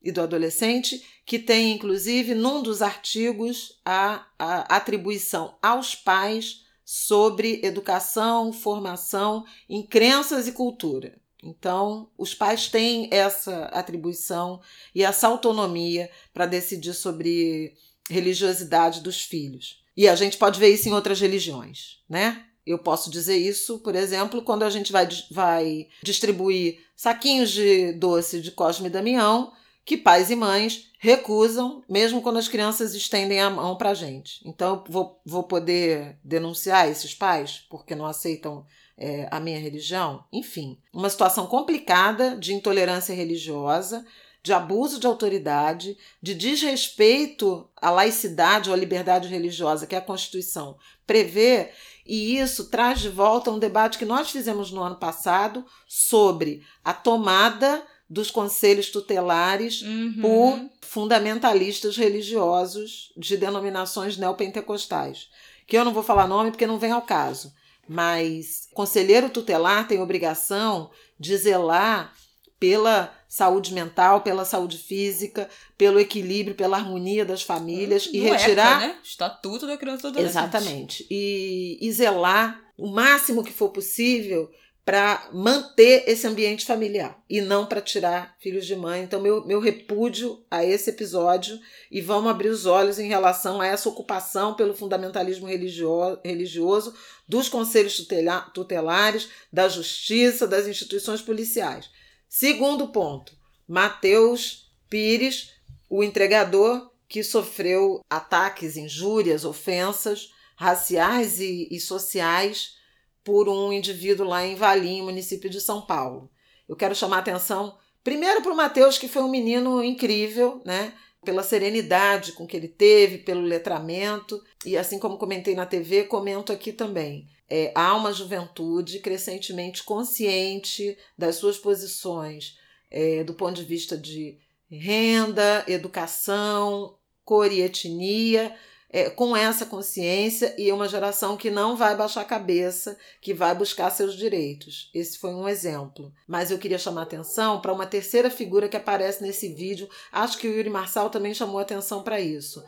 e do Adolescente, que tem inclusive num dos artigos a, a atribuição aos pais sobre educação, formação em crenças e cultura. Então, os pais têm essa atribuição e essa autonomia para decidir sobre religiosidade dos filhos. E a gente pode ver isso em outras religiões, né? Eu posso dizer isso, por exemplo, quando a gente vai, vai distribuir saquinhos de doce de Cosme e Damião, que pais e mães recusam, mesmo quando as crianças estendem a mão para a gente. Então, vou, vou poder denunciar esses pais porque não aceitam é, a minha religião? Enfim, uma situação complicada de intolerância religiosa de abuso de autoridade, de desrespeito à laicidade ou à liberdade religiosa que a Constituição prevê, e isso traz de volta um debate que nós fizemos no ano passado sobre a tomada dos conselhos tutelares uhum. por fundamentalistas religiosos de denominações neopentecostais. Que eu não vou falar nome porque não vem ao caso, mas conselheiro tutelar tem obrigação de zelar pela saúde mental, pela saúde física, pelo equilíbrio, pela harmonia das famílias Do e retirar. ECA, né? Estatuto da Criança do Adolescente. Exatamente. E, e zelar o máximo que for possível para manter esse ambiente familiar e não para tirar filhos de mãe. Então, meu, meu repúdio a esse episódio e vamos abrir os olhos em relação a essa ocupação pelo fundamentalismo religio religioso dos conselhos tutelares, da justiça, das instituições policiais. Segundo ponto, Mateus Pires, o entregador que sofreu ataques, injúrias, ofensas raciais e, e sociais por um indivíduo lá em Valim, município de São Paulo. Eu quero chamar a atenção primeiro para o Mateus, que foi um menino incrível, né? Pela serenidade com que ele teve, pelo letramento, e assim como comentei na TV, comento aqui também. É, há uma juventude crescentemente consciente das suas posições é, do ponto de vista de renda, educação, cor e etnia, é, com essa consciência e uma geração que não vai baixar a cabeça, que vai buscar seus direitos. Esse foi um exemplo. Mas eu queria chamar atenção para uma terceira figura que aparece nesse vídeo. Acho que o Yuri Marçal também chamou atenção para isso.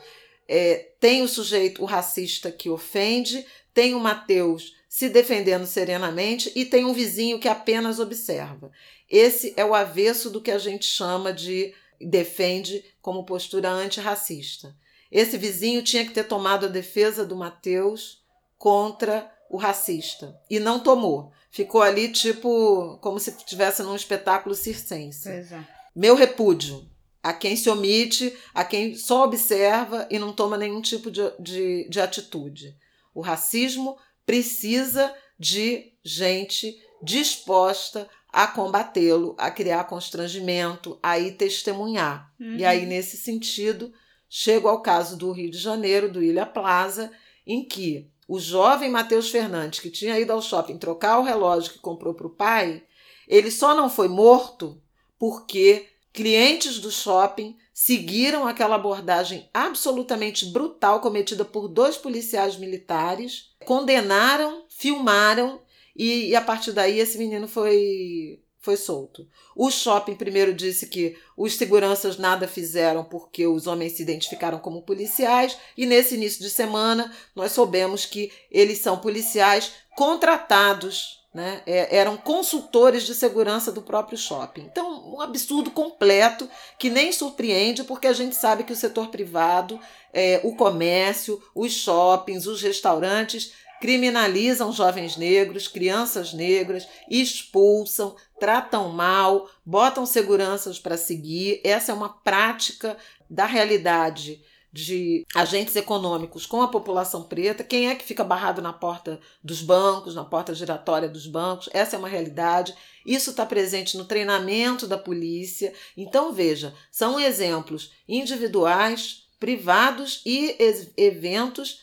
É, tem o sujeito, o racista que ofende, tem o Mateus se defendendo serenamente e tem um vizinho que apenas observa. Esse é o avesso do que a gente chama de defende como postura antirracista. Esse vizinho tinha que ter tomado a defesa do Mateus contra o racista e não tomou. Ficou ali tipo como se estivesse num espetáculo circense. É. Meu repúdio a quem se omite, a quem só observa e não toma nenhum tipo de, de, de atitude. O racismo precisa de gente disposta a combatê-lo, a criar constrangimento, a ir testemunhar. Uhum. E aí, nesse sentido, chego ao caso do Rio de Janeiro, do Ilha Plaza, em que o jovem Matheus Fernandes, que tinha ido ao shopping trocar o relógio que comprou para o pai, ele só não foi morto porque clientes do shopping seguiram aquela abordagem absolutamente brutal cometida por dois policiais militares, condenaram, filmaram e, e a partir daí esse menino foi foi solto. O shopping primeiro disse que os seguranças nada fizeram porque os homens se identificaram como policiais, e nesse início de semana nós soubemos que eles são policiais contratados né? É, eram consultores de segurança do próprio shopping. Então, um absurdo completo que nem surpreende, porque a gente sabe que o setor privado, é, o comércio, os shoppings, os restaurantes criminalizam jovens negros, crianças negras, expulsam, tratam mal, botam seguranças para seguir. Essa é uma prática da realidade de agentes econômicos com a população preta, quem é que fica barrado na porta dos bancos, na porta giratória dos bancos? Essa é uma realidade. Isso está presente no treinamento da polícia. Então, veja, são exemplos individuais, privados e eventos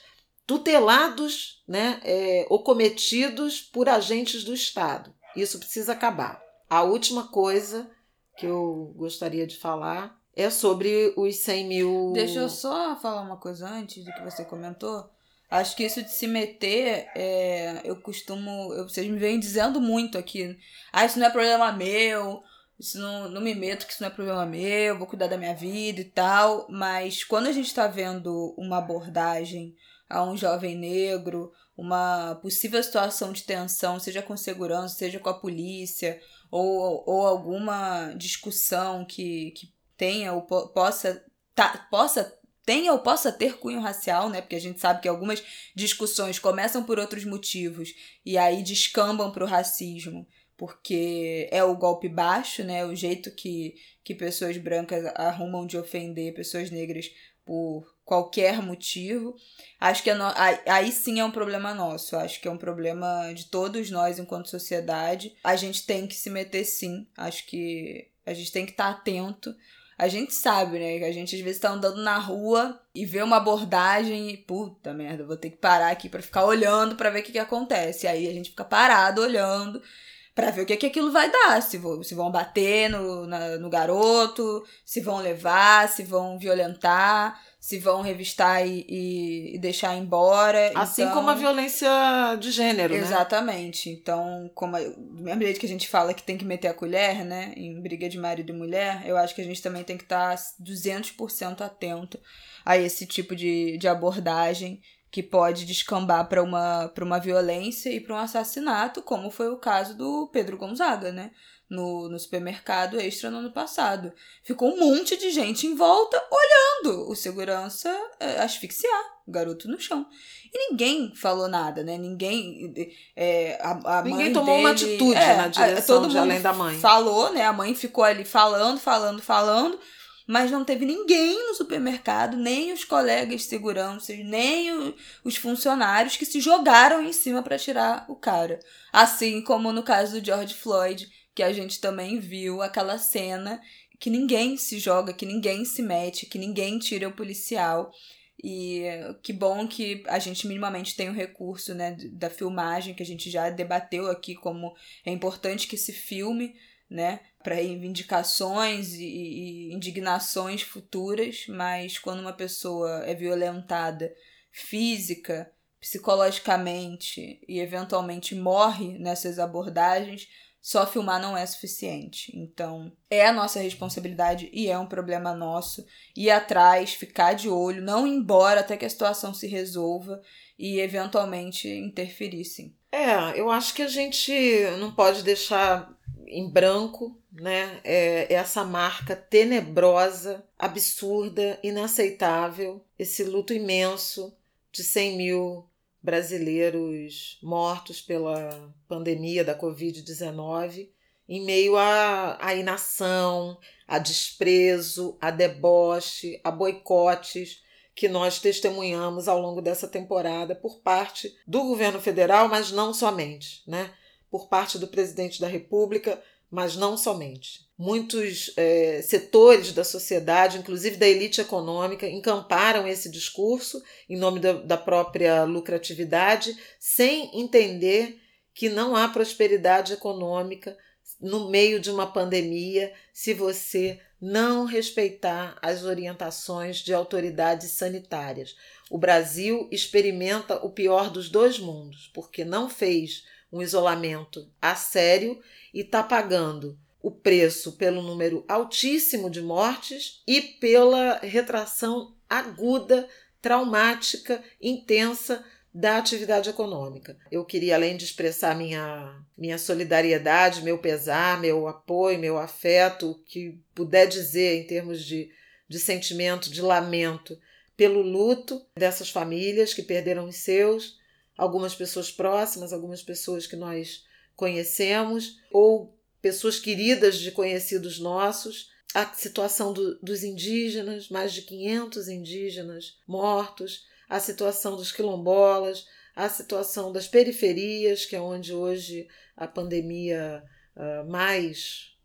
tutelados né, é, ou cometidos por agentes do Estado. Isso precisa acabar. A última coisa que eu gostaria de falar é sobre os 100 mil. Deixa eu só falar uma coisa antes do que você comentou. Acho que isso de se meter, é, eu costumo. Eu, vocês me vêm dizendo muito aqui. Ah, isso não é problema meu. Isso não, não me meto, que isso não é problema meu. Vou cuidar da minha vida e tal. Mas quando a gente está vendo uma abordagem a um jovem negro, uma possível situação de tensão, seja com segurança, seja com a polícia, ou, ou alguma discussão que, que tenha ou po possa, possa tenha ou possa ter cunho racial, né? Porque a gente sabe que algumas discussões começam por outros motivos e aí descambam para o racismo, porque é o golpe baixo, né? O jeito que, que pessoas brancas arrumam de ofender pessoas negras por qualquer motivo. Acho que é no... aí sim é um problema nosso. Acho que é um problema de todos nós enquanto sociedade. A gente tem que se meter sim. Acho que a gente tem que estar atento a gente sabe, né? Que a gente às vezes tá andando na rua e vê uma abordagem e, puta merda, vou ter que parar aqui para ficar olhando para ver o que, que acontece. E aí a gente fica parado olhando para ver o que, que aquilo vai dar. Se, vou, se vão bater no, na, no garoto, se vão levar, se vão violentar se vão revistar e, e, e deixar embora. Assim então, como a violência de gênero, Exatamente. né? Então, como a, do mesmo jeito que a gente fala que tem que meter a colher, né, em briga de marido e mulher, eu acho que a gente também tem que estar 200% atento a esse tipo de, de abordagem que pode descambar para uma, uma violência e para um assassinato, como foi o caso do Pedro Gonzaga, né? No, no supermercado extra no ano passado. Ficou um monte de gente em volta olhando o segurança é, asfixiar o garoto no chão. E ninguém falou nada, né? Ninguém. É, a, a ninguém tomou dele, uma atitude é, na direção todo de além da mãe. Falou, né? A mãe ficou ali falando, falando, falando mas não teve ninguém no supermercado, nem os colegas de segurança, nem o, os funcionários que se jogaram em cima para tirar o cara. Assim como no caso do George Floyd, que a gente também viu aquela cena que ninguém se joga, que ninguém se mete, que ninguém tira o policial. E que bom que a gente minimamente tem o recurso né, da filmagem, que a gente já debateu aqui como é importante que se filme, né, para reivindicações e, e indignações futuras, mas quando uma pessoa é violentada física, psicologicamente e eventualmente morre nessas abordagens, só filmar não é suficiente. Então, é a nossa responsabilidade e é um problema nosso ir atrás, ficar de olho, não ir embora até que a situação se resolva e eventualmente interferir, sim. É, eu acho que a gente não pode deixar em branco né, é essa marca tenebrosa, absurda, inaceitável, esse luto imenso de 100 mil brasileiros mortos pela pandemia da Covid-19, em meio à, à inação, a desprezo, a deboche, a boicotes que nós testemunhamos ao longo dessa temporada por parte do governo federal, mas não somente, né? Por parte do presidente da República, mas não somente. Muitos é, setores da sociedade, inclusive da elite econômica, encamparam esse discurso em nome da, da própria lucratividade, sem entender que não há prosperidade econômica no meio de uma pandemia se você não respeitar as orientações de autoridades sanitárias. O Brasil experimenta o pior dos dois mundos, porque não fez um isolamento a sério e está pagando o preço pelo número altíssimo de mortes e pela retração aguda, traumática, intensa da atividade econômica. Eu queria, além de expressar minha, minha solidariedade, meu pesar, meu apoio, meu afeto, o que puder dizer em termos de, de sentimento, de lamento, pelo luto dessas famílias que perderam os seus, algumas pessoas próximas, algumas pessoas que nós conhecemos, ou pessoas queridas de conhecidos nossos, a situação do, dos indígenas, mais de 500 indígenas mortos, a situação dos quilombolas, a situação das periferias, que é onde hoje a pandemia uh, mais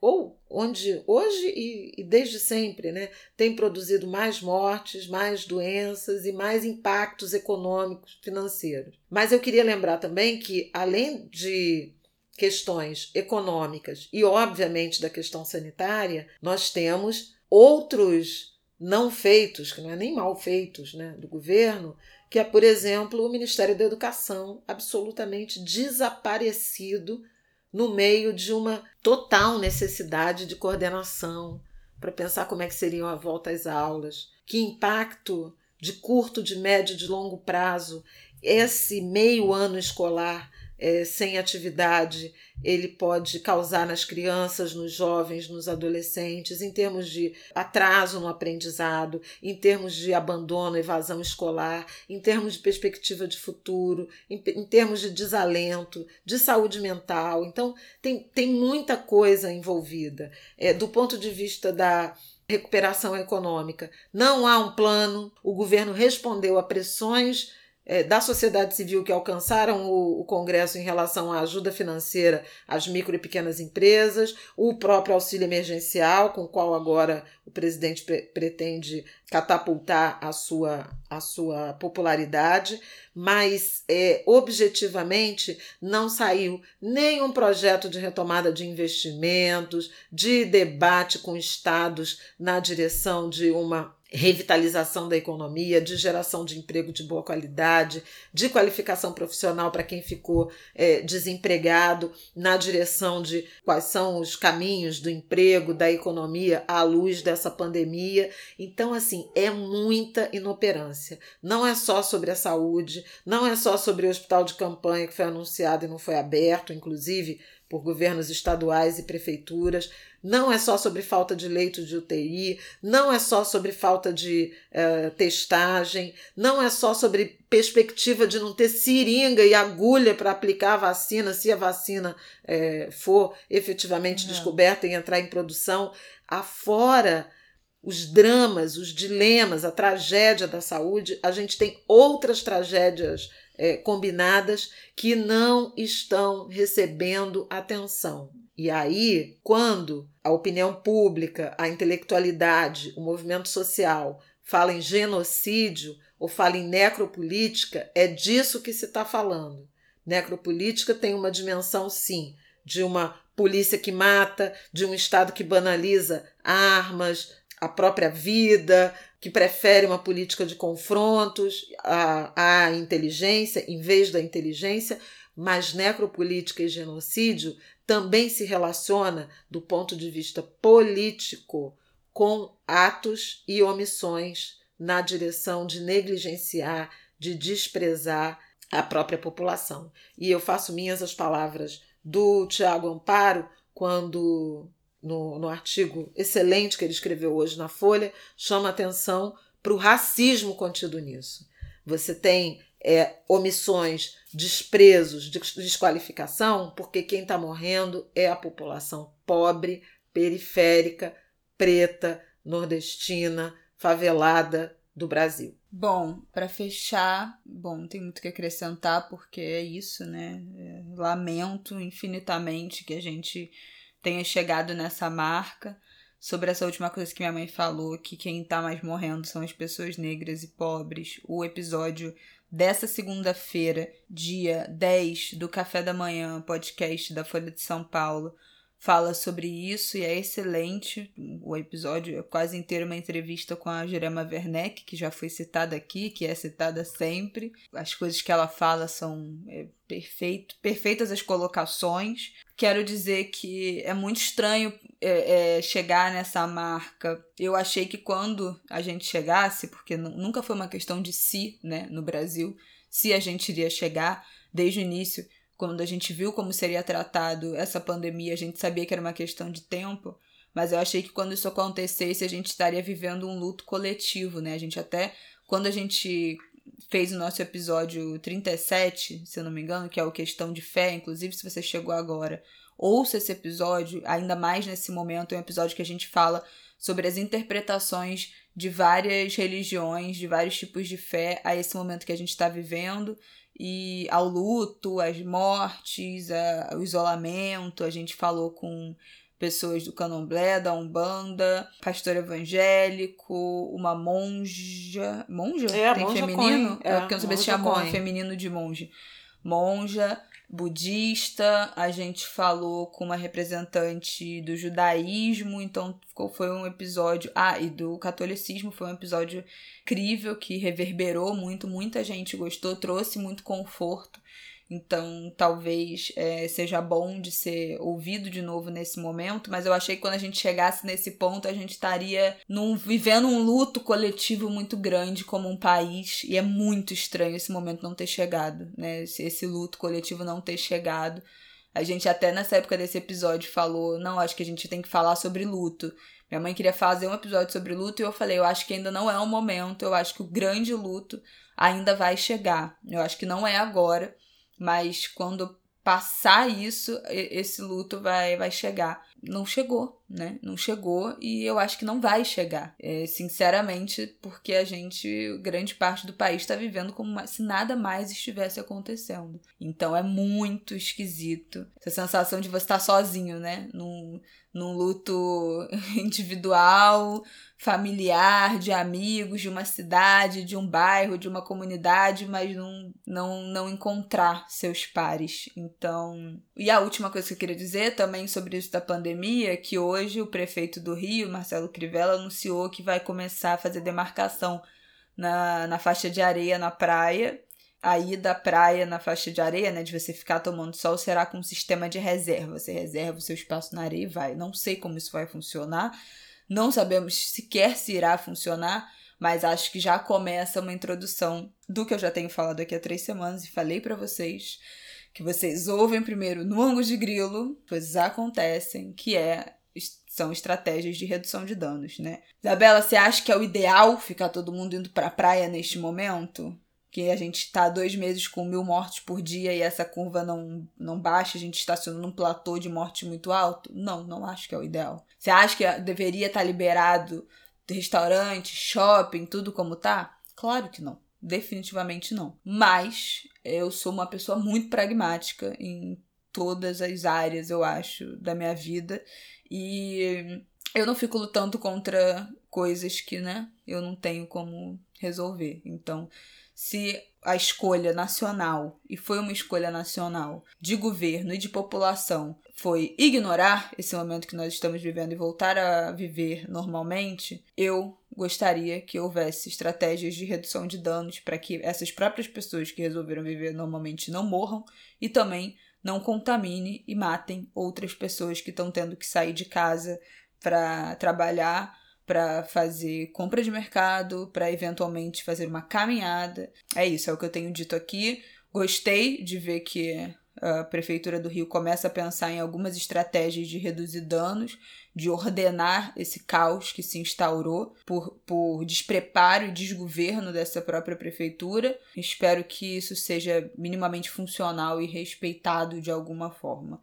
ou onde hoje e, e, desde sempre né, tem produzido mais mortes, mais doenças e mais impactos econômicos, financeiros. Mas eu queria lembrar também que, além de questões econômicas e, obviamente, da questão sanitária, nós temos outros não feitos, que não é nem mal feitos, né, do governo, que é, por exemplo, o Ministério da Educação, absolutamente desaparecido no meio de uma total necessidade de coordenação para pensar como é que seriam a volta às aulas, que impacto de curto, de médio, de longo prazo esse meio ano escolar é, sem atividade ele pode causar nas crianças, nos jovens, nos adolescentes, em termos de atraso no aprendizado, em termos de abandono, evasão escolar, em termos de perspectiva de futuro, em, em termos de desalento, de saúde mental. Então, tem, tem muita coisa envolvida. É, do ponto de vista da recuperação econômica, não há um plano, o governo respondeu a pressões é, da sociedade civil que alcançaram o, o, Congresso em relação à ajuda financeira às micro e pequenas empresas, o próprio auxílio emergencial, com o qual agora o presidente pre pretende catapultar a sua, a sua popularidade, mas é, objetivamente não saiu nenhum projeto de retomada de investimentos, de debate com estados na direção de uma revitalização da economia, de geração de emprego de boa qualidade, de qualificação profissional para quem ficou é, desempregado, na direção de quais são os caminhos do emprego, da economia à luz dessa pandemia. Então, assim, é muita inoperância. Não é só sobre a saúde, não é só sobre o hospital de campanha que foi anunciado e não foi aberto, inclusive por governos estaduais e prefeituras. Não é só sobre falta de leitos de UTI, não é só sobre falta de uh, testagem, não é só sobre perspectiva de não ter seringa e agulha para aplicar a vacina, se a vacina é, for efetivamente não. descoberta e entrar em produção. Afora os dramas, os dilemas, a tragédia da saúde, a gente tem outras tragédias é, combinadas que não estão recebendo atenção. E aí, quando a opinião pública, a intelectualidade, o movimento social fala em genocídio ou fala em necropolítica, é disso que se está falando. Necropolítica tem uma dimensão, sim, de uma polícia que mata, de um Estado que banaliza armas, a própria vida, que prefere uma política de confrontos à, à inteligência em vez da inteligência, mas necropolítica e genocídio também se relaciona do ponto de vista político com atos e omissões na direção de negligenciar, de desprezar a própria população. E eu faço minhas as palavras do Tiago Amparo quando, no, no artigo excelente que ele escreveu hoje na Folha, chama atenção para o racismo contido nisso. Você tem é, omissões, desprezos, desqualificação, porque quem está morrendo é a população pobre, periférica, preta, nordestina, favelada do Brasil. Bom, para fechar, bom, não tem muito que acrescentar porque é isso, né? É, lamento infinitamente que a gente tenha chegado nessa marca. Sobre essa última coisa que minha mãe falou, que quem tá mais morrendo são as pessoas negras e pobres. O episódio dessa segunda-feira, dia 10 do Café da Manhã, podcast da Folha de São Paulo, fala sobre isso e é excelente. O episódio é quase inteiro uma entrevista com a Jerema Werneck, que já foi citada aqui, que é citada sempre. As coisas que ela fala são é, perfeito, perfeitas as colocações. Quero dizer que é muito estranho é, é, chegar nessa marca. Eu achei que quando a gente chegasse, porque nunca foi uma questão de si, né, no Brasil, se a gente iria chegar desde o início quando a gente viu como seria tratado essa pandemia, a gente sabia que era uma questão de tempo, mas eu achei que quando isso acontecesse, a gente estaria vivendo um luto coletivo, né? A gente até, quando a gente fez o nosso episódio 37, se eu não me engano, que é o Questão de Fé, inclusive se você chegou agora, ouça esse episódio, ainda mais nesse momento, é um episódio que a gente fala sobre as interpretações de várias religiões, de vários tipos de fé a esse momento que a gente está vivendo e ao luto, às mortes, a, o isolamento. A gente falou com pessoas do candomblé, da umbanda, pastor evangélico, uma monja. Monja? É, Tem monja feminino? É, porque eu não sabia se tinha feminino de monge. Monja budista, a gente falou com uma representante do judaísmo, então foi um episódio. Ah, e do catolicismo, foi um episódio incrível que reverberou muito, muita gente gostou, trouxe muito conforto. Então, talvez é, seja bom de ser ouvido de novo nesse momento, mas eu achei que quando a gente chegasse nesse ponto, a gente estaria num, vivendo um luto coletivo muito grande como um país, e é muito estranho esse momento não ter chegado, né? Esse, esse luto coletivo não ter chegado. A gente até nessa época desse episódio falou, não, acho que a gente tem que falar sobre luto. Minha mãe queria fazer um episódio sobre luto e eu falei, eu acho que ainda não é o momento, eu acho que o grande luto ainda vai chegar. Eu acho que não é agora. Mas quando passar isso, esse luto vai, vai chegar. Não chegou, né? Não chegou e eu acho que não vai chegar. É, sinceramente, porque a gente, grande parte do país, está vivendo como se nada mais estivesse acontecendo. Então é muito esquisito. Essa sensação de você estar sozinho, né? Num, num luto individual, familiar, de amigos, de uma cidade, de um bairro, de uma comunidade, mas não, não, não encontrar seus pares. Então. E a última coisa que eu queria dizer também sobre isso da pandemia, que hoje o prefeito do Rio, Marcelo Crivella, anunciou que vai começar a fazer demarcação na, na faixa de areia na praia aí da praia na faixa de areia, né, de você ficar tomando sol, será com um sistema de reserva. Você reserva o seu espaço na areia e vai. Não sei como isso vai funcionar, não sabemos sequer se irá funcionar, mas acho que já começa uma introdução do que eu já tenho falado aqui há três semanas e falei para vocês que vocês ouvem primeiro no ângulo de grilo, coisas acontecem, que é são estratégias de redução de danos, né? Isabela, você acha que é o ideal ficar todo mundo indo para a praia neste momento? que a gente está dois meses com mil mortes por dia e essa curva não, não baixa, a gente estaciona num platô de morte muito alto? Não, não acho que é o ideal. Você acha que deveria estar tá liberado restaurante, shopping, tudo como tá? Claro que não. Definitivamente não. Mas eu sou uma pessoa muito pragmática em todas as áreas, eu acho, da minha vida. E eu não fico lutando contra coisas que, né, eu não tenho como resolver. Então, se a escolha nacional, e foi uma escolha nacional, de governo e de população, foi ignorar esse momento que nós estamos vivendo e voltar a viver normalmente, eu gostaria que houvesse estratégias de redução de danos para que essas próprias pessoas que resolveram viver normalmente não morram e também não contamine e matem outras pessoas que estão tendo que sair de casa para trabalhar para fazer compra de mercado, para eventualmente fazer uma caminhada. É isso, é o que eu tenho dito aqui. Gostei de ver que a Prefeitura do Rio começa a pensar em algumas estratégias de reduzir danos, de ordenar esse caos que se instaurou por, por despreparo e desgoverno dessa própria prefeitura. Espero que isso seja minimamente funcional e respeitado de alguma forma.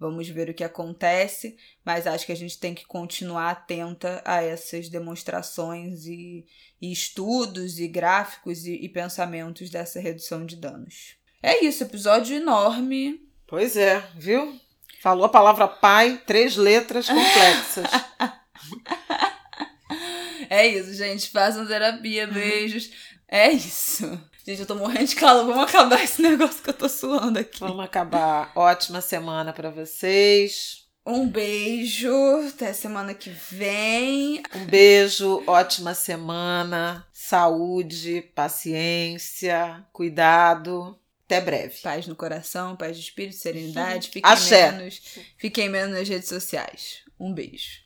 Vamos ver o que acontece, mas acho que a gente tem que continuar atenta a essas demonstrações e, e estudos e gráficos e, e pensamentos dessa redução de danos. É isso, episódio enorme. Pois é, viu? Falou a palavra pai, três letras complexas. é isso, gente. Façam terapia, beijos. É isso. Gente, eu tô morrendo de calor. Vamos acabar esse negócio que eu tô suando aqui. Vamos acabar. Ótima semana para vocês. Um beijo. Até semana que vem. Um beijo. Ótima semana. Saúde, paciência, cuidado. Até breve. Paz no coração, paz de espírito, serenidade. Fiquem Axé. menos, fiquem menos nas redes sociais. Um beijo.